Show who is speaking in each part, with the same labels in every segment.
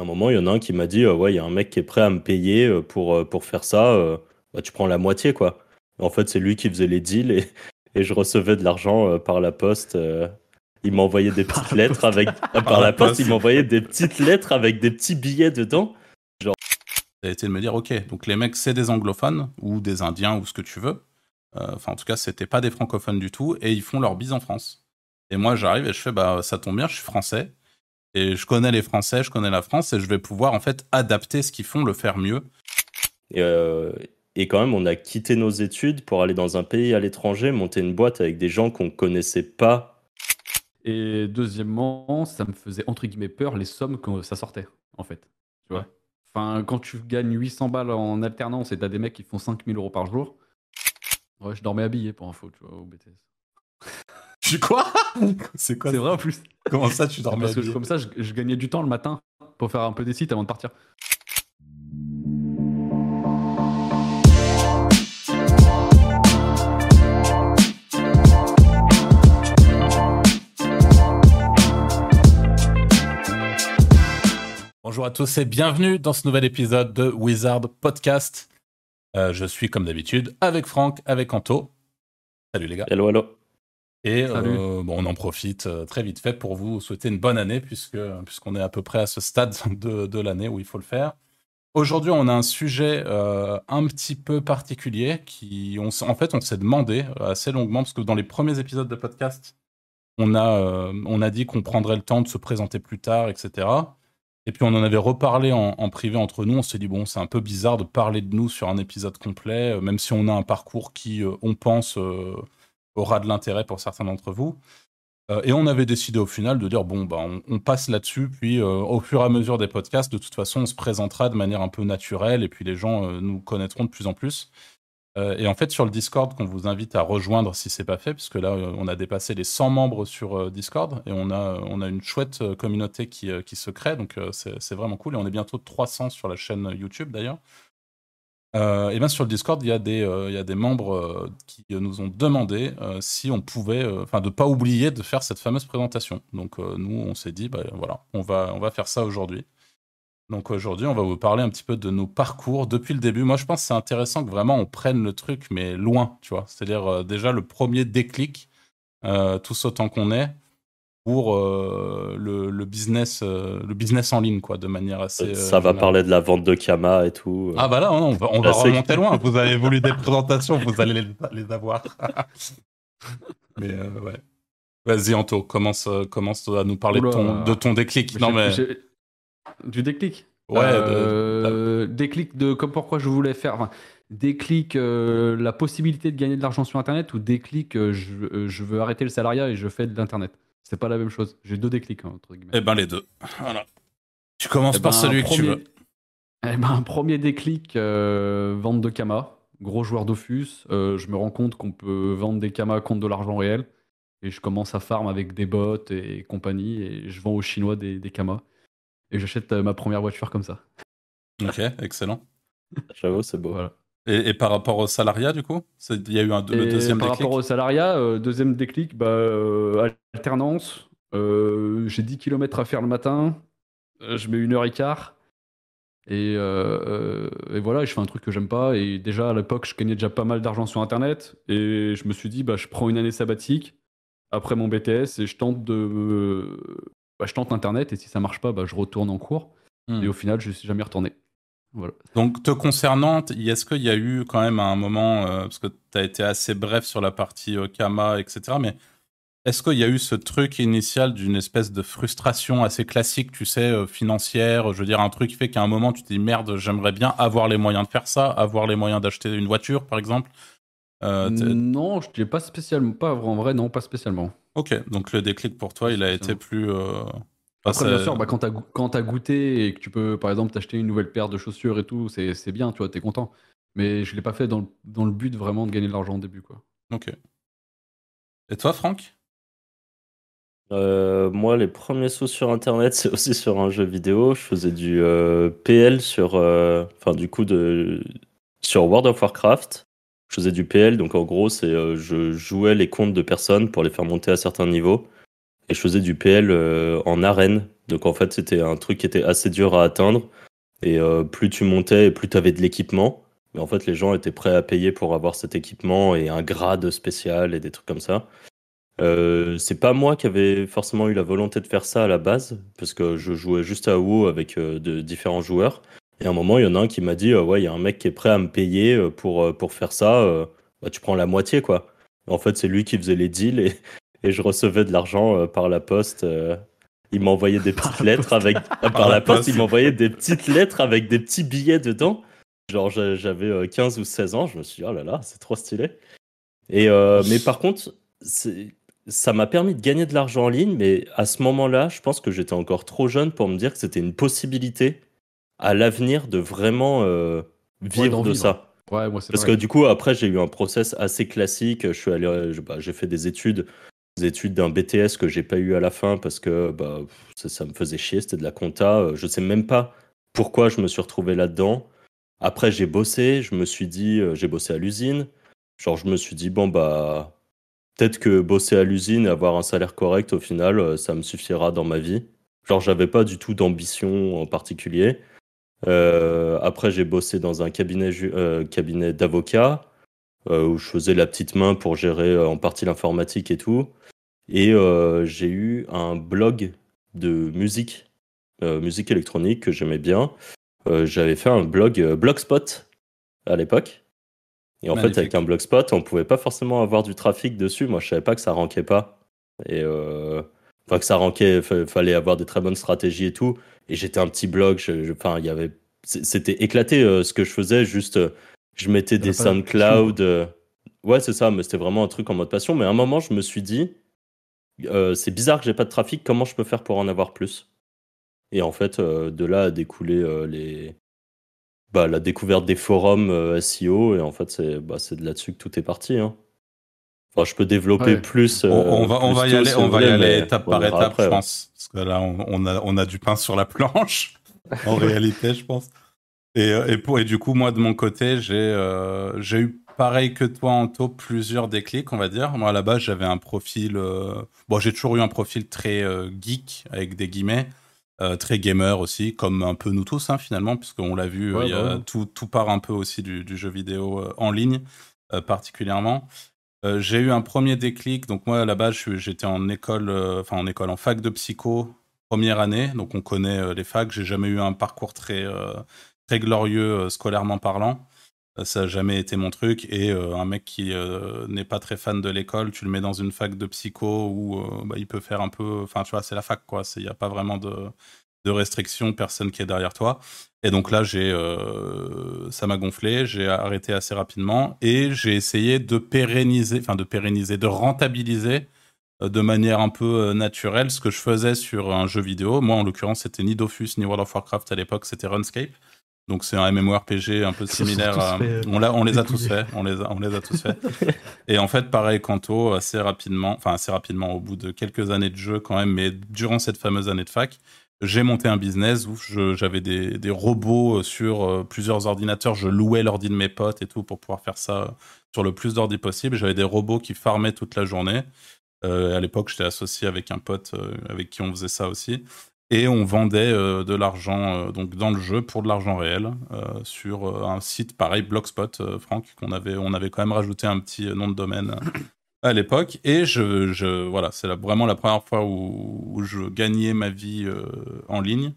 Speaker 1: À un moment, il y en a un qui m'a dit, ouais, il y a un mec qui est prêt à me payer pour, pour faire ça. bah, tu prends la moitié, quoi. en fait, c'est lui qui faisait les deals et, et je recevais de l'argent par la poste. il m'envoyait des petites lettres avec par, la poste, il m'envoyait des petites lettres avec des petits billets dedans.
Speaker 2: Genre. Ça a été de me dire, ok, donc les mecs, c'est des anglophones ou des indiens ou ce que tu veux. Enfin, en tout cas, c'était pas des francophones du tout et ils font leur bise en France. Et moi, j'arrive et je fais, bah, ça tombe bien, je suis français. Et je connais les Français, je connais la France, et je vais pouvoir, en fait, adapter ce qu'ils font, le faire mieux.
Speaker 1: Et, euh, et, quand même, on a quitté nos études pour aller dans un pays à l'étranger, monter une boîte avec des gens qu'on connaissait pas.
Speaker 3: Et deuxièmement, ça me faisait, entre guillemets, peur les sommes que ça sortait, en fait. Tu vois? Enfin, quand tu gagnes 800 balles en alternance et t'as des mecs qui font 5000 euros par jour, ouais, je dormais habillé pour info, tu vois, au BTS.
Speaker 2: Tu quoi
Speaker 3: C'est quoi C'est vrai en plus.
Speaker 2: Comment ça, tu dormais
Speaker 3: Parce que comme ça, je, gagnais du temps le matin pour faire un peu des sites avant de partir.
Speaker 2: Bonjour à tous et bienvenue dans ce nouvel épisode de Wizard Podcast. Euh, je suis comme d'habitude avec Franck, avec Anto. Salut les gars.
Speaker 1: Hello, hello.
Speaker 2: Et euh, bon, on en profite euh, très vite fait pour vous souhaiter une bonne année, puisque puisqu'on est à peu près à ce stade de, de l'année où il faut le faire. Aujourd'hui, on a un sujet euh, un petit peu particulier qui, on, en fait, on s'est demandé assez longuement, parce que dans les premiers épisodes de podcast, on a, on a dit qu'on prendrait le temps de se présenter plus tard, etc. Et puis on en avait reparlé en, en privé entre nous. On s'est dit, bon, c'est un peu bizarre de parler de nous sur un épisode complet, même si on a un parcours qui, on pense, aura de l'intérêt pour certains d'entre vous. Euh, et on avait décidé au final de dire bon, bah, on, passe là-dessus, puis euh, au fur et à mesure des podcasts, de toute façon, on se présentera de manière un peu naturelle, et puis les gens euh, nous connaîtront de plus en plus. et en fait, sur le Discord, qu'on vous invite à rejoindre si c'est pas fait, puisque là, on a dépassé les 100 membres sur Discord, et on a, une chouette communauté qui, qui se crée, donc c'est vraiment cool, et on est bientôt 300 sur la chaîne YouTube d'ailleurs. Euh, et bien sur le Discord, il y a des, euh, membres euh, qui nous ont demandé si on pouvait, enfin, de pas oublier de faire cette fameuse présentation. Donc nous, on s'est dit, bah, voilà, on va, on va faire ça aujourd'hui. Donc aujourd'hui, on va vous parler un petit peu de nos parcours depuis le début. Moi, je pense que c'est intéressant que vraiment on prenne le truc, mais loin, tu vois. C'est-à-dire déjà le premier déclic, tous autant qu'on est, pour euh, le, business, euh, le business en ligne, quoi, de manière assez.
Speaker 1: Ça va parler de la vente de Kama et tout.
Speaker 2: Ah bah là, on va, on va remonter loin. Vous avez voulu des présentations, vous allez les, avoir. mais euh, ouais. Vas-y, Anto, commence, commence à nous parler de, ton, de ton déclic. Non, mais...
Speaker 3: Du déclic
Speaker 2: Ouais.
Speaker 3: Déclic de comme pourquoi je voulais faire. Enfin, déclic la possibilité de gagner de l'argent sur Internet ou déclic je, je veux arrêter le salariat et je fais de l'Internet c'est pas la même chose. J'ai deux déclics, hein, entre guillemets.
Speaker 2: Eh ben, les deux. Voilà. Tu commences eh par ben, celui que tu veux.
Speaker 3: Eh ben, premier déclic, euh, vente de Kama. Gros joueur d'Offus. Euh, je me rends compte qu'on peut vendre des Kama contre de l'argent réel. Et je commence à farm avec des bots et compagnie. Et je vends aux Chinois des, des Kama. Et j'achète euh, ma première voiture comme ça.
Speaker 2: Ok, excellent.
Speaker 1: J'avoue, c'est beau.
Speaker 3: Voilà.
Speaker 2: Et, par rapport au salariat, du coup Il y a eu un, le deuxième
Speaker 3: par
Speaker 2: déclic
Speaker 3: Par rapport au salariat, euh, deuxième déclic, bah, euh, alternance. Euh, j'ai 10 km à faire le matin. je mets une heure et quart. Et, et, voilà, je fais un truc que j'aime pas. Et déjà, à l'époque, je gagnais déjà pas mal d'argent sur Internet. Et je me suis dit, bah, je prends une année sabbatique après mon BTS et je tente de... Bah, je tente Internet. Et si ça marche pas, bah, je retourne en cours. Hmm. Et au final, je suis jamais retourné.
Speaker 2: Donc, te concernant, est-ce qu'il y a eu quand même un moment, euh, parce que tu as été assez bref sur la partie euh, Kama, etc., mais est-ce qu'il y a eu ce truc initial d'une espèce de frustration assez classique, tu sais, euh, financière, je veux dire, un truc qui fait qu'à un moment, tu te dis merde, j'aimerais bien avoir les moyens de faire ça, avoir les moyens d'acheter une voiture, par exemple
Speaker 3: Non, je ne pas spécialement, pas en vrai, non, pas spécialement.
Speaker 2: Ok, donc le déclic pour toi, il a été plus.
Speaker 3: Après, bien sûr, bah, quand tu as, goûté et que tu peux, par exemple, t'acheter une nouvelle paire de chaussures et tout, c'est bien, tu vois, t'es content. Mais je l'ai pas fait dans le, dans le, but vraiment de gagner de l'argent au début, quoi.
Speaker 2: Ok. Et toi, Franck?
Speaker 1: Euh, Moi, les premiers sous sur Internet, c'est aussi sur un jeu vidéo. Je faisais du euh, PL sur, euh, enfin, du coup, de, sur World of Warcraft. Je faisais du PL, donc en gros, c'est je jouais les comptes de personnes pour les faire monter à certains niveaux et je faisais du PL euh, en arène. Donc en fait, c'était un truc qui était assez dur à atteindre. Et plus tu montais, plus tu avais de l'équipement. Mais en fait, les gens étaient prêts à payer pour avoir cet équipement et un grade spécial et des trucs comme ça. Euh, c'est pas moi qui avais forcément eu la volonté de faire ça à la base, parce que je jouais juste à WoW avec euh, de différents joueurs. Et à un moment, il y en a un qui m'a dit euh, Ouais, il y a un mec qui est prêt à me payer pour, faire ça. Bah, tu prends la moitié, quoi. en fait, c'est lui qui faisait les deals et je recevais de l'argent par la poste. il m'envoyait des petites lettres avec. par la poste, il m'envoyait des petites lettres avec des petits billets dedans. Genre, j'avais 15 ou 16 ans. Je me suis dit Oh là là, c'est trop stylé. Et, mais par contre, ça m'a permis de gagner de l'argent en ligne, mais à ce moment-là, je pense que j'étais encore trop jeune pour me dire que c'était une possibilité à l'avenir de vraiment euh, vivre de ça.
Speaker 3: Ouais,
Speaker 1: moi Parce que du coup, après, j'ai eu un process assez classique. Je suis allé, bah, j'ai fait des études, des études d'un BTS que j'ai pas eu à la fin parce que bah, ça, me faisait chier. C'était de la compta. Je sais même pas pourquoi je me suis retrouvé là-dedans. Après, j'ai bossé. Je me suis dit, euh, j'ai bossé à l'usine. Genre, je me suis dit, bon, bah, peut-être que bosser à l'usine et avoir un salaire correct, au final, euh, ça me suffira dans ma vie. Genre, j'avais pas du tout d'ambition en particulier. Euh, après, j'ai bossé dans un cabinet, euh, cabinet d'avocat où je faisais la petite main pour gérer en partie l'informatique et tout. Et j'ai eu un blog de musique, musique électronique que j'aimais bien. J'avais fait un blog Blogspot à l'époque. Et en fait, avec un blogspot, on pouvait pas forcément avoir du trafic dessus. Moi, je savais pas que ça rankait pas. Et euh, enfin, que ça rankait, fallait avoir des très bonnes stratégies et tout. Et j'étais un petit blog. Enfin, il y avait, c'était éclaté euh, ce que je faisais. Juste, euh, je mettais des SoundCloud. ouais, c'est ça. Mais c'était vraiment un truc en mode passion. Mais à un moment, je me suis dit, c'est bizarre que j'ai pas de trafic. Comment je peux faire pour en avoir plus? Et en fait, de là a découlé les bah, la découverte des forums euh, SEO et en fait c'est bah, de là-dessus que tout est parti. Hein. Enfin, je peux développer plus.
Speaker 2: on, va, on va y aller, on va y aller étape par étape, je pense. Parce que là, on, a, on a du pain sur la planche, en réalité, je pense. Et, euh, et, pour, et du coup, moi, de mon côté, j'ai euh, j'ai eu pareil que toi, Anto, plusieurs déclics, on va dire. Moi, à la base, j'avais un profil. bon, j'ai toujours eu un profil très geek, avec des guillemets. Euh, très gamer aussi, comme un peu nous tous hein, finalement, puisqu'on l'a vu, euh, bah tout, tout, part un peu aussi du, jeu vidéo euh, en ligne, particulièrement. j'ai eu un premier déclic, donc moi à la base j'étais en école, enfin en école, en fac de psycho, première année, donc on connaît les facs, j'ai jamais eu un parcours très, très glorieux scolairement parlant. Ça n'a jamais été mon truc. Et un mec qui n'est pas très fan de l'école, tu le mets dans une fac de psycho où bah, il peut faire un peu. Enfin, tu vois, c'est la fac, quoi. Il n'y a pas vraiment de, de restrictions, personne qui est derrière toi. Et donc là, j'ai, ça m'a gonflé, j'ai arrêté assez rapidement et j'ai essayé de pérenniser, enfin de pérenniser, de rentabiliser de manière un peu naturelle ce que je faisais sur un jeu vidéo. Moi, en l'occurrence, c'était ni Dofus ni World of Warcraft à l'époque, c'était RuneScape. Donc c'est un MMORPG un peu similaire. À... On, on, les a tous fait. On les a, on les a tous fait. Et en fait, pareil, Kanto, assez rapidement, enfin assez rapidement, au bout de quelques années de jeu quand même, mais durant cette fameuse année de fac, j'ai monté un business où j'avais des, des, robots sur euh, plusieurs ordinateurs. Je louais l'ordi de mes potes et tout pour pouvoir faire ça sur le plus d'ordi possible. J'avais des robots qui farmaient toute la journée. Euh, à l'époque, j'étais associé avec un pote euh, avec qui on faisait ça aussi et on vendait euh, de l'argent euh, donc dans le jeu pour de l'argent réel euh, sur un site pareil Blogspot Franck qu'on avait on avait quand même rajouté un petit nom de domaine à l'époque. Et je, voilà c'est vraiment la première fois où, je gagnais ma vie en ligne.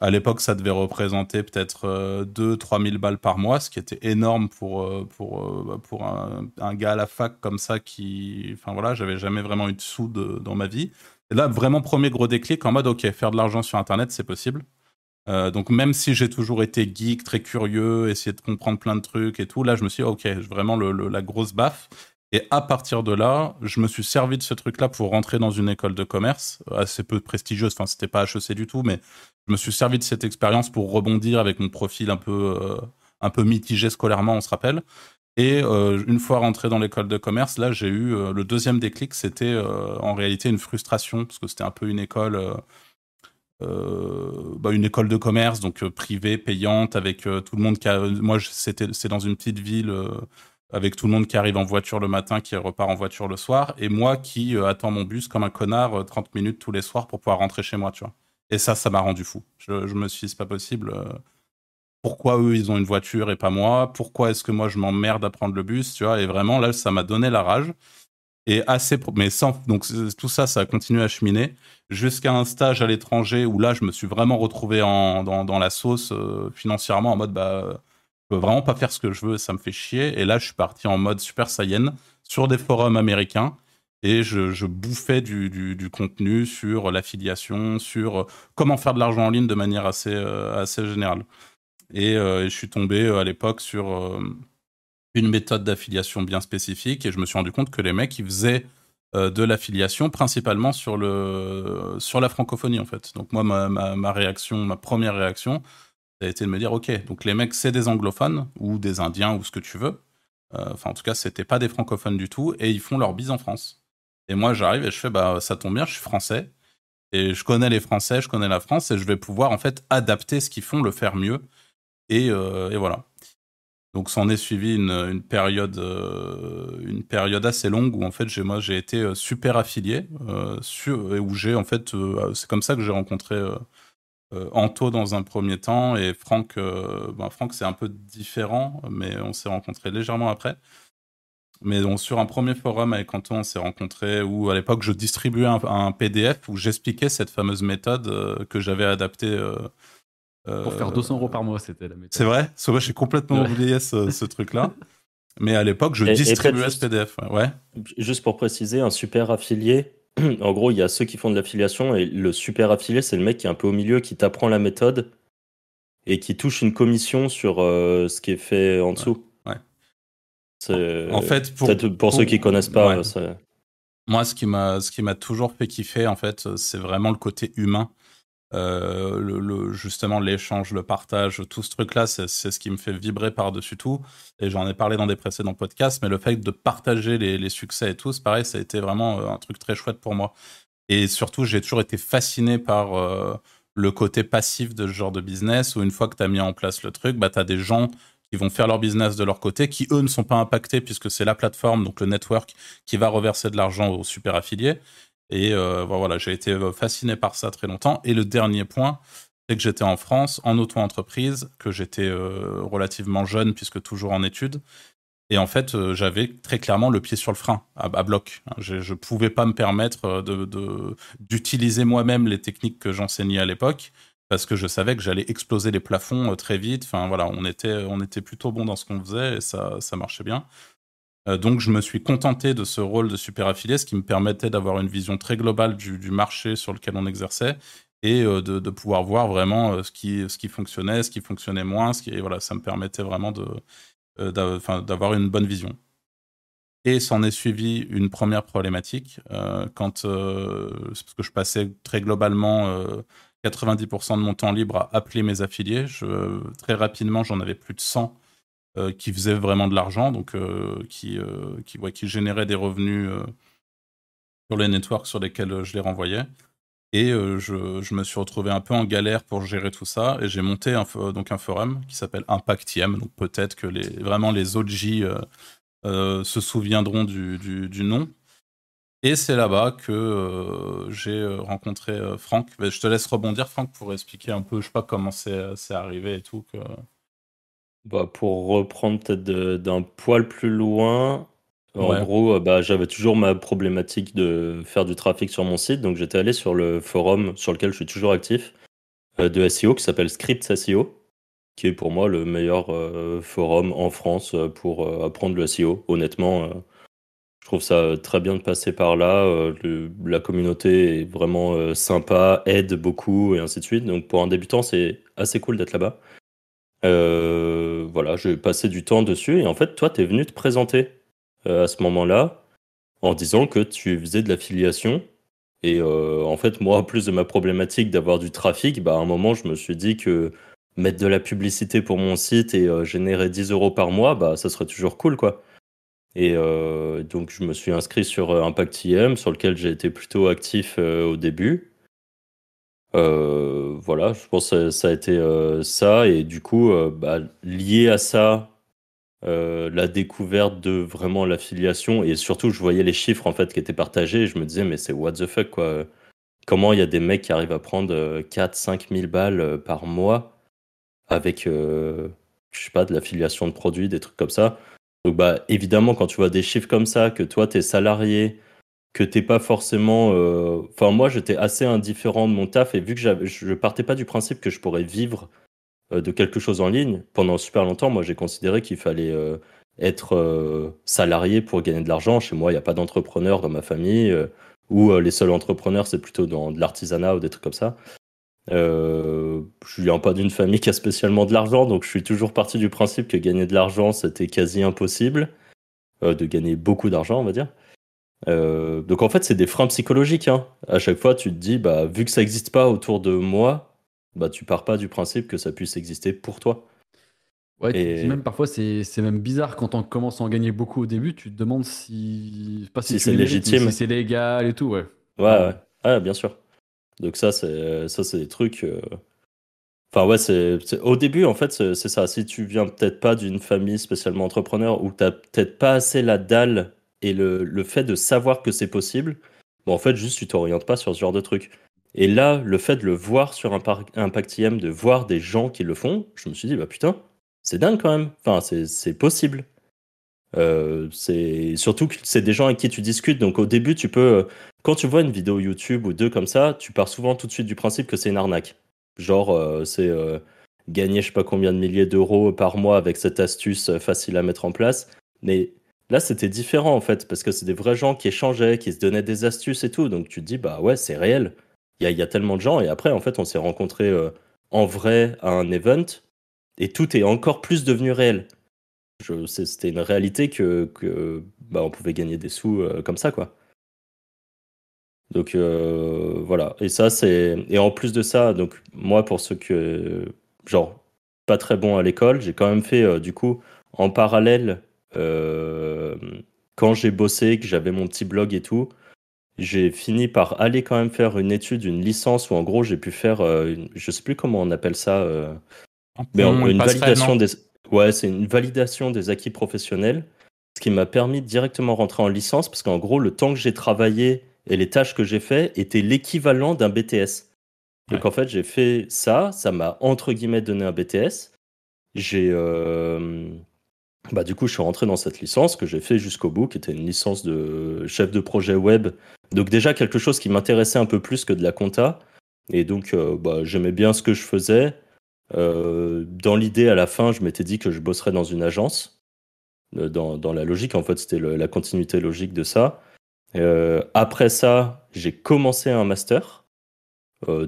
Speaker 2: À l'époque ça devait représenter peut-être 2 3 000 balles par mois ce qui était énorme pour pour pour un, gars à la fac comme ça qui enfin voilà j'avais jamais vraiment eu de sous dans ma vie et là, vraiment, premier gros déclic en mode, OK, faire de l'argent sur Internet, c'est possible. Euh, donc, même si j'ai toujours été geek, très curieux, essayer de comprendre plein de trucs et tout, là, je me suis dit, OK, vraiment la grosse baffe. Et à partir de là, je me suis servi de ce truc-là pour rentrer dans une école de commerce assez peu prestigieuse. Enfin, c'était pas HEC du tout, mais je me suis servi de cette expérience pour rebondir avec mon profil un peu, euh, un peu mitigé scolairement, on se rappelle. Et euh, une fois rentré dans l'école de commerce, là, j'ai eu euh, le deuxième déclic, c'était euh, en réalité une frustration, parce que c'était un peu une école, bah, une école de commerce, donc privée, payante, avec tout le monde qui a. Moi, c'est dans une petite ville avec tout le monde qui arrive en voiture le matin, qui repart en voiture le soir, et moi qui attends mon bus comme un connard 30 minutes tous les soirs pour pouvoir rentrer chez moi, tu vois. Et ça, ça m'a rendu fou. Je, me suis dit, c'est pas possible. Pourquoi eux, ils ont une voiture et pas moi? Pourquoi est-ce que moi, je m'emmerde à prendre le bus tu vois? Et vraiment, là, ça m'a donné la rage. Et assez, mais sans, donc tout ça, ça a continué à cheminer jusqu'à un stage à l'étranger où là, je me suis vraiment retrouvé en, dans, dans la sauce financièrement en mode, bah, je peux vraiment pas faire ce que je veux, ça me fait chier. Et là, je suis parti en mode Super Saiyan sur des forums américains et je, bouffais du, contenu sur l'affiliation, sur comment faire de l'argent en ligne de manière assez, euh, assez générale. Et, euh, je suis tombé euh, à l'époque sur une méthode d'affiliation bien spécifique et je me suis rendu compte que les mecs, ils faisaient de l'affiliation principalement sur, le, sur la francophonie en fait. Donc moi, ma, ma réaction, ma première réaction, ça a été de me dire, ok, donc les mecs, c'est des anglophones ou des indiens ou ce que tu veux. Euh, enfin, en tout cas, c'était pas des francophones du tout et ils font leur bise en France. Et moi, j'arrive et je fais, bah, ça tombe bien, je suis français et je connais les Français, je connais la France et je vais pouvoir en fait adapter ce qu'ils font, le faire mieux. Et, euh, et voilà. Donc, s'en est suivi une, période, euh, une période assez longue où en fait, moi, j'ai été super affilié, sur, où j'ai en fait, c'est comme ça que j'ai rencontré euh, Anto dans un premier temps et Franck, euh, ben Franck c'est un peu différent, mais on s'est rencontrés légèrement après. Mais sur un premier forum avec Anto, on s'est rencontrés où à l'époque je distribuais un, PDF où j'expliquais cette fameuse méthode euh, que j'avais adaptée.
Speaker 3: Pour faire 200 euros par mois, c'était la méthode.
Speaker 2: C'est vrai? Soit j'ai complètement oublié ce, truc-là. Mais à l'époque, je distribuais ce PDF. Ouais.
Speaker 1: Juste pour préciser, un super affilié, en gros, il y a ceux qui font de l'affiliation et le super affilié, c'est le mec qui est un peu au milieu, qui t'apprend la méthode et qui touche une commission sur euh, ce qui est fait en dessous.
Speaker 2: Ouais. En fait,
Speaker 1: pour, pour, ceux qui connaissent pas,
Speaker 2: moi, ce qui m'a, ce qui m'a toujours fait kiffer, en fait, c'est vraiment le côté humain. Euh, le, justement l'échange, le partage, tout ce truc-là, c'est ce qui me fait vibrer par-dessus tout. Et j'en ai parlé dans des précédents podcasts, mais le fait de partager les, succès et tout, c'est pareil, ça a été vraiment euh, un truc très chouette pour moi. Et surtout, j'ai toujours été fasciné par euh, le côté passif de ce genre de business, où une fois que tu as mis en place le truc, bah, tu as des gens qui vont faire leur business de leur côté, qui eux ne sont pas impactés puisque c'est la plateforme, donc le network, qui va reverser de l'argent aux super affiliés. Et euh, voilà, j'ai été euh, fasciné par ça très longtemps. Et le dernier point, c'est que j'étais en France, en auto-entreprise, que j'étais euh, relativement jeune, puisque toujours en études. Et en fait, j'avais très clairement le pied sur le frein, à, bloc. Je ne pouvais pas me permettre d'utiliser moi-même les techniques que j'enseignais à l'époque, parce que je savais que j'allais exploser les plafonds très vite. Enfin voilà, on était, plutôt bon dans ce qu'on faisait et ça marchait bien. Euh, donc je me suis contenté de ce rôle de super affilié, ce qui me permettait d'avoir une vision très globale du, marché sur lequel on exerçait et euh, de, pouvoir voir vraiment euh, ce, qui, fonctionnait, ce qui fonctionnait moins, ce qui, voilà, ça me permettait vraiment d'avoir une bonne vision. Et s'en est suivi une première problématique quand parce que je passais très globalement 90% de mon temps libre à appeler mes affiliés. Très rapidement, j'en avais plus de 100 euh, qui faisait vraiment de l'argent, donc euh, qui, euh, qui, ouais, qui générait des revenus sur les networks sur lesquels je les renvoyais. Et je, je, me suis retrouvé un peu en galère pour gérer tout ça. Et j'ai monté un, donc un forum qui s'appelle Impactiem. Donc peut-être que les, vraiment les OG se souviendront du, du, nom. Et c'est là-bas que j'ai rencontré Franck. Je te laisse rebondir, Franck, pour expliquer un peu, je sais pas comment c'est arrivé et tout. Que...
Speaker 1: Bah, pour reprendre peut-être d'un poil plus loin, en gros, euh, bah, j'avais toujours ma problématique de faire du trafic sur mon site, donc j'étais allé sur le forum sur lequel je suis toujours actif euh, de SEO qui s'appelle Scripts SEO, qui est pour moi le meilleur euh, forum en France pour apprendre le SEO. Honnêtement, je trouve ça très bien de passer par là. la communauté est vraiment sympa, aide beaucoup et ainsi de suite. Donc pour un débutant, c'est assez cool d'être là-bas. Euh, voilà, j'ai passé du temps dessus et en fait, toi, tu venu te présenter euh, à ce moment-là en disant que tu faisais de l'affiliation. Et euh, en fait, moi, plus de ma problématique d'avoir du trafic, bah, à un moment, je me suis dit que mettre de la publicité pour mon site et générer 10 euros par mois, bah, ça serait toujours cool, quoi. Et donc, je me suis inscrit sur ImpactIM, sur lequel j'ai été plutôt actif au début. Euh, voilà, je pense que ça a été euh, ça. Et du coup, euh, bah, lié à ça, la découverte de vraiment l'affiliation. Et surtout, je voyais les chiffres en fait qui étaient partagés. Et je me disais, mais c'est what the fuck, quoi. comment il y a des mecs qui arrivent à prendre 4 5 000 balles par mois avec, je sais pas, de l'affiliation de produits, des trucs comme ça? Donc, bah, évidemment, quand tu vois des chiffres comme ça, que toi, tu es salarié, que t'es pas forcément. Enfin, moi, j'étais assez indifférent de mon taf et vu que je partais pas du principe que je pourrais vivre de quelque chose en ligne, pendant super longtemps, moi, j'ai considéré qu'il fallait être salarié pour gagner de l'argent. Chez moi, il n'y a pas d'entrepreneur dans ma famille, ou les seuls entrepreneurs, c'est plutôt dans de l'artisanat ou des trucs comme ça. Euh, je viens pas d'une famille qui a spécialement de l'argent, donc je suis toujours parti du principe que gagner de l'argent, c'était quasi impossible. Euh, de gagner beaucoup d'argent, on va dire. Euh, donc en fait, c'est des freins psychologiques. Hein. À chaque fois, tu te dis, bah, vu que ça n'existe pas autour de moi, bah, tu pars pas du principe que ça puisse exister pour toi.
Speaker 3: Ouais, et... même parfois c'est même bizarre quand on commence à en gagner beaucoup au début, tu te demandes si
Speaker 1: pas si, c'est légitime,
Speaker 3: si c'est légal et tout, ouais.
Speaker 1: Ouais, ouais, bien sûr. Donc ça c'est ça c'est des trucs. Euh, enfin ouais, c'est au début en fait c'est ça. Si tu viens peut-être pas d'une famille spécialement entrepreneur ou t'as peut-être pas assez la dalle et le, le fait de savoir que c'est possible, bon en fait juste tu t'orientes pas sur ce genre de trucs. Et là, le fait de le voir sur un IM, de voir des gens qui le font, je me suis dit bah putain, c'est dingue quand même. Enfin, c'est possible. Euh, surtout que c'est des gens avec qui tu discutes. Donc au début, tu peux, euh, quand tu vois une vidéo YouTube ou deux comme ça, tu pars souvent tout de suite du principe que c'est une arnaque. Genre, euh, c'est gagner je sais pas combien de milliers d'euros par mois avec cette astuce facile à mettre en place. Mais là, c'était différent en fait, parce que c'est des vrais gens qui échangeaient, qui se donnaient des astuces et tout. Donc tu te dis, bah ouais, c'est réel. Il y a, tellement de gens. Et après, en fait, on s'est rencontrés en vrai à un event et tout est encore plus devenu réel. C'était une réalité que, bah, on pouvait gagner des sous euh, comme ça, quoi. Donc euh, voilà. Et ça, c'est. Et en plus de ça, donc moi, pour ceux que. Genre, pas très bon à l'école, j'ai quand même fait, euh, du coup, en parallèle, quand j'ai bossé, que j'avais mon petit blog et tout, j'ai fini par aller quand même faire une étude, une licence où en gros j'ai pu faire, je sais plus comment on appelle ça, mais une validation des. Ouais, c'est une validation des acquis professionnels, ce qui m'a permis de directement rentrer en licence, parce qu'en gros, le temps que j'ai travaillé et les tâches que j'ai fait étaient l'équivalent d'un BTS. Donc en fait, j'ai fait ça, ça m'a entre guillemets donné un BTS. J'ai. Euh, bah, du coup, je suis rentré dans cette licence que j'ai fait jusqu'au bout, qui était une licence de chef de projet web. Donc déjà quelque chose qui m'intéressait un peu plus que de la compta. Et donc, euh, bah, j'aimais bien ce que je faisais. Euh, dans l'idée, à la fin, je m'étais dit que je bosserais dans une agence. Euh, dans, la logique, en fait, c'était la continuité logique de ça. Après ça, j'ai commencé un master,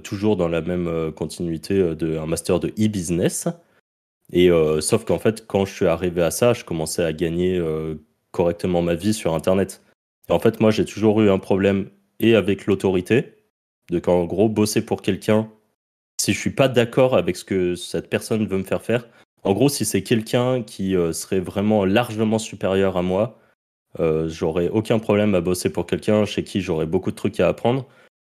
Speaker 1: toujours dans la même continuité de un master de e-business. Et sauf qu'en fait, quand je suis arrivé à ça, je commençais à gagner correctement ma vie sur Internet. Et en fait, moi, j'ai toujours eu un problème et avec l'autorité, de qu'en gros, bosser pour quelqu'un si je suis pas d'accord avec ce que cette personne veut me faire faire. En gros, si c'est quelqu'un qui euh, serait vraiment largement supérieur à moi, euh, j'aurais aucun problème à bosser pour quelqu'un chez qui j'aurais beaucoup de trucs à apprendre.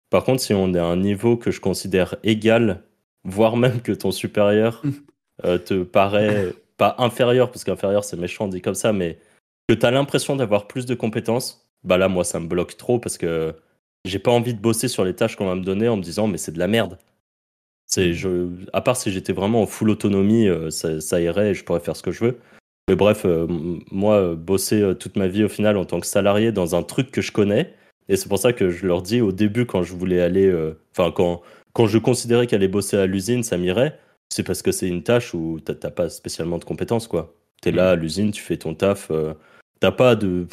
Speaker 1: Par contre, si on est à un niveau que je considère égal, voire même que ton supérieur euh, te paraît pas inférieur, parce qu'inférieur c'est méchant dit comme ça, mais que tu as l'impression d'avoir plus de compétences, bah là, moi, ça me bloque trop parce que j'ai pas envie de bosser sur les tâches qu'on va me donner en me disant, mais c'est de la merde. C'est, je, à part si j'étais vraiment en full autonomie, euh, ça, irait et je pourrais faire ce que je veux. Mais bref, euh, moi, bosser toute ma vie au final en tant que salarié dans un truc que je connais, et c'est pour ça que je leur dis au début quand je voulais aller, enfin quand, quand je considérais qu'aller bosser à l'usine, ça m'irait, c'est parce que c'est une tâche où t'as pas spécialement de compétences, quoi. T'es là à l'usine, tu fais ton taf, t'as pas de,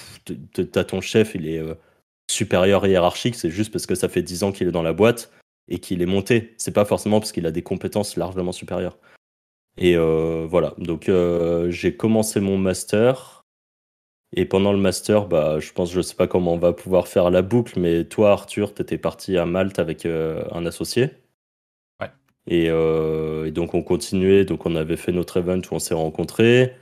Speaker 1: t'as ton chef, il est supérieur hiérarchique, c'est juste parce que ça fait 10 ans qu'il est dans la boîte et qu'il est monté. C'est pas forcément parce qu'il a des compétences largement supérieures. Et euh, voilà, donc euh, j'ai commencé mon master. Et pendant le master, bah, je pense, je sais pas comment on va pouvoir faire la boucle, mais toi, Arthur, tu étais parti à Malte avec euh, un associé.
Speaker 2: Ouais.
Speaker 1: Et, donc on continuait, donc on avait fait notre event où on s'est rencontrés.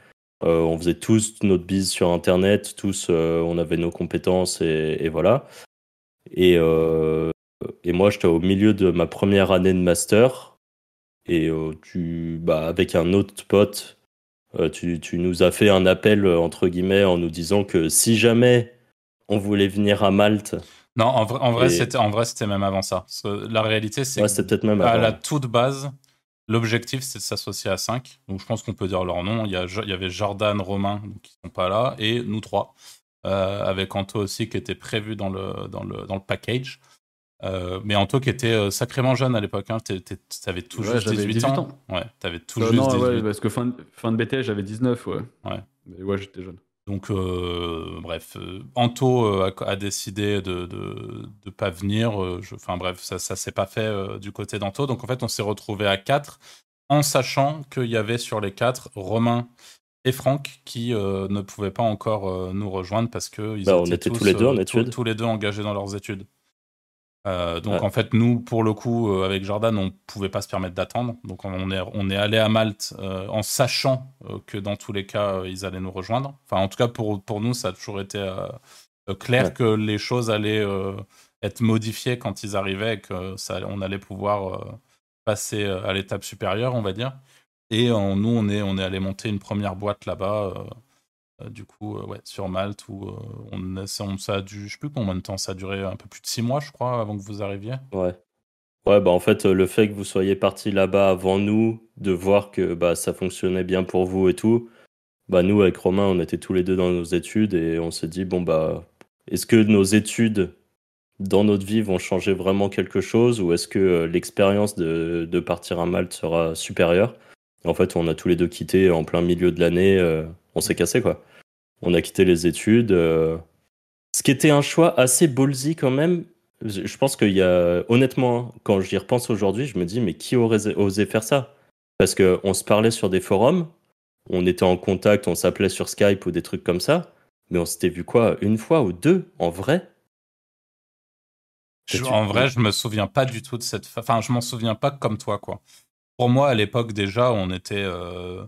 Speaker 1: on faisait tous notre bise sur Internet, tous, on avait nos compétences et, voilà. Et et moi, j'étais au milieu de ma première année de master. Et euh, tu, bah, avec un autre pote, euh, tu, tu, nous as fait un appel, entre guillemets, en nous disant que si jamais on voulait venir à Malte
Speaker 2: Non, en vrai, en vrai, c'était, en vrai, c'était même avant ça. La réalité, c'est
Speaker 1: ouais, peut-être même
Speaker 2: à la toute base, l'objectif, c'est de s'associer à 5. Donc, je pense qu'on peut dire leur nom. Il y, a, il y avait Jordan, Romain, qui sont pas là, et nous trois, euh, avec Anto aussi, qui était prévu dans le, dans le, dans le package. Euh, mais Anto qui était euh, sacrément jeune à l'époque, hein. t'avais tout juste 18, ans. Ouais, t'avais tout juste non,
Speaker 3: Ouais, parce que fin de, fin de BT, j'avais 19, ouais.
Speaker 2: Ouais.
Speaker 3: Mais ouais, j'étais jeune.
Speaker 2: Donc, euh, bref, euh, Anto euh, a, décidé de ne pas venir. Enfin, bref, ça ne s'est pas fait du côté d'Anto. Donc, en fait, on s'est retrouvé à 4 en sachant qu'il y avait sur les 4 Romain et Franck qui ne pouvaient pas encore nous rejoindre parce qu'ils
Speaker 1: bah, étaient tous, les deux en
Speaker 2: études. tous les deux engagés dans leurs études. Euh, donc en fait, nous, pour le coup, euh, avec Jordan, on pouvait pas se permettre d'attendre. Donc on est, on est allé à Malte euh, en sachant que dans tous les cas, ils allaient nous rejoindre. Enfin, en tout cas, pour, pour nous, ça a toujours été clair que les choses allaient être modifiées quand ils arrivaient et que ça, on allait pouvoir passer à l'étape supérieure, on va dire. Et nous, on est, on est allé monter une première boîte là-bas. Euh, du coup, euh, sur Malte, où euh, on, ça a dû, sais plus combien de temps, ça a duré un peu plus de six mois, je crois, avant que vous arriviez.
Speaker 1: Ouais. Ouais, bah en fait, le fait que vous soyez parti là-bas avant nous, de voir que bah, ça fonctionnait bien pour vous et tout, bah nous, avec Romain, on était tous les deux dans nos études et on s'est dit, bon, bah, est-ce que nos études dans notre vie vont changer vraiment quelque chose ou est-ce que l'expérience de, de, partir à Malte sera supérieure? En fait, on a tous les deux quitté en plein milieu de l'année, on s'est cassé quoi on a quitté les études. Euh, ce qui était un choix assez ballsy quand même. Je pense qu'il y a, honnêtement, quand j'y repense aujourd'hui, je me dis, mais qui aurait osé faire ça? Parce qu'on se parlait sur des forums, on était en contact, on s'appelait sur Skype ou des trucs comme ça, mais on s'était vu quoi? Une fois ou deux En vrai?
Speaker 2: En vrai, je me souviens pas du tout de cette. Enfin, je m'en souviens pas comme toi, quoi. Pour moi, à l'époque, déjà, on était. Euh,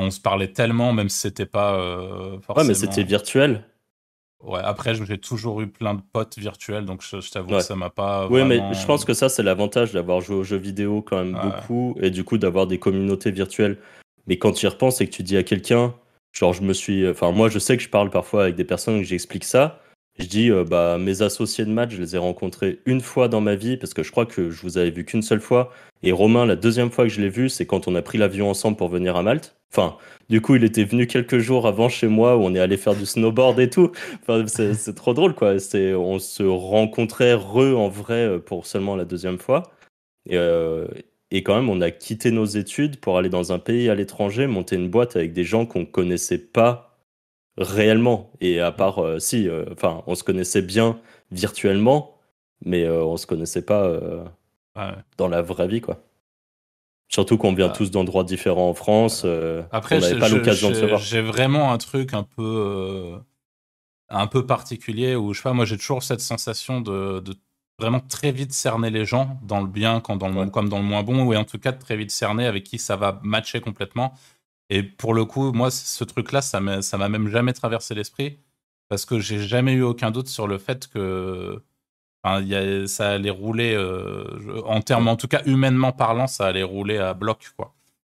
Speaker 2: on se parlait tellement, même si c'était pas euh, forcément...
Speaker 1: Ouais, mais c'était virtuel.
Speaker 2: Ouais, après, j'ai toujours eu plein de potes virtuels, donc je, t'avoue que ça m'a pas.
Speaker 1: Oui, mais je pense que ça, c'est l'avantage d'avoir joué aux jeux vidéo quand même beaucoup, et du coup, d'avoir des communautés virtuelles. Mais quand tu y repenses et que tu dis à quelqu'un, genre, je me suis. Enfin, moi, je sais que je parle parfois avec des personnes et que j'explique ça. Je dis, euh, bah, mes associés de match, je les ai rencontrés une fois dans ma vie, parce que je crois que je vous avais vu qu'une seule fois. Et Romain, la deuxième fois que je l'ai vu, c'est quand on a pris l'avion ensemble pour venir à Malte. Enfin, du coup, il était venu quelques jours avant chez moi, où on est allé faire du snowboard et tout. Enfin, c'est trop drôle, quoi. On se rencontrait re en vrai euh, pour seulement la deuxième fois. Et, euh, et quand même, on a quitté nos études pour aller dans un pays à l'étranger, monter une boîte avec des gens qu'on connaissait pas réellement. Et à part, euh, si, euh, enfin, on se connaissait bien virtuellement, mais euh, on se connaissait pas dans la vraie vie, quoi. Surtout qu'on vient tous d'endroits différents en France.
Speaker 2: Après, on pas l'occasion de se voir. J'ai vraiment un truc un peu, un peu particulier où, je sais pas, moi j'ai toujours cette sensation de, de, vraiment très vite cerner les gens, dans le bien quand dans le, comme dans le moins bon, ou en tout cas de très vite cerner avec qui ça va matcher complètement. Et pour le coup, moi, ce truc-là, ça m'a même jamais traversé l'esprit parce que j'ai jamais eu aucun doute sur le fait que ça allait rouler, euh, en termes, en tout cas humainement parlant, ça allait rouler à bloc, quoi.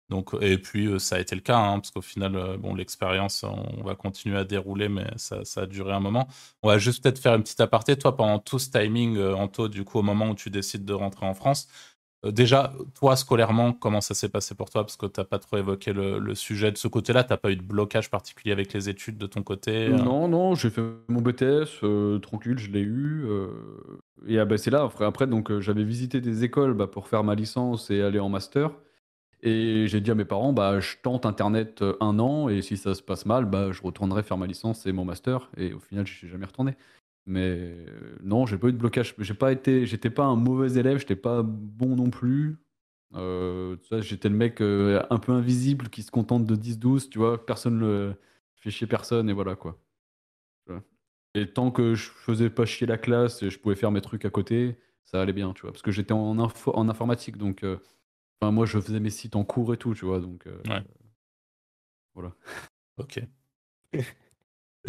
Speaker 2: Donc, et puis euh, ça a été le cas, hein, parce qu'au final, euh, bon, l'expérience, on va continuer à dérouler, mais ça, a duré un moment. On va juste peut-être faire une petite aparté. Toi, pendant tout ce timing, Anto, du coup, au moment où tu décides de rentrer en France, déjà, toi, scolairement, comment ça s'est passé pour toi? Parce que tu n'as pas trop évoqué le, sujet de ce côté-là. Tu n'as pas eu de blocage particulier avec les études de ton côté
Speaker 3: euh? Non, non, j'ai fait mon BTS, euh, tranquille, je l'ai eu. et ah, bah, c'est là, après, donc j'avais visité des écoles bah, pour faire ma licence et aller en master. Et j'ai dit à mes parents, bah, je tente Internet un an, et si ça se passe mal, bah, je retournerai faire ma licence et mon master. Et au final, je suis jamais retourné. Mais euh, non, j'ai pas eu de blocage. J'ai pas été, j'étais pas un mauvais élève, j'étais pas bon non plus. Euh, j'étais le mec euh, un peu invisible qui se contente de 10-12, tu vois. Personne le fait chier personne et voilà quoi. Et tant que je faisais pas chier la classe et je pouvais faire mes trucs à côté, ça allait bien, tu vois. Parce que j'étais en, en informatique, donc moi je faisais mes sites en cours et tout, tu vois. Donc voilà.
Speaker 2: Ok.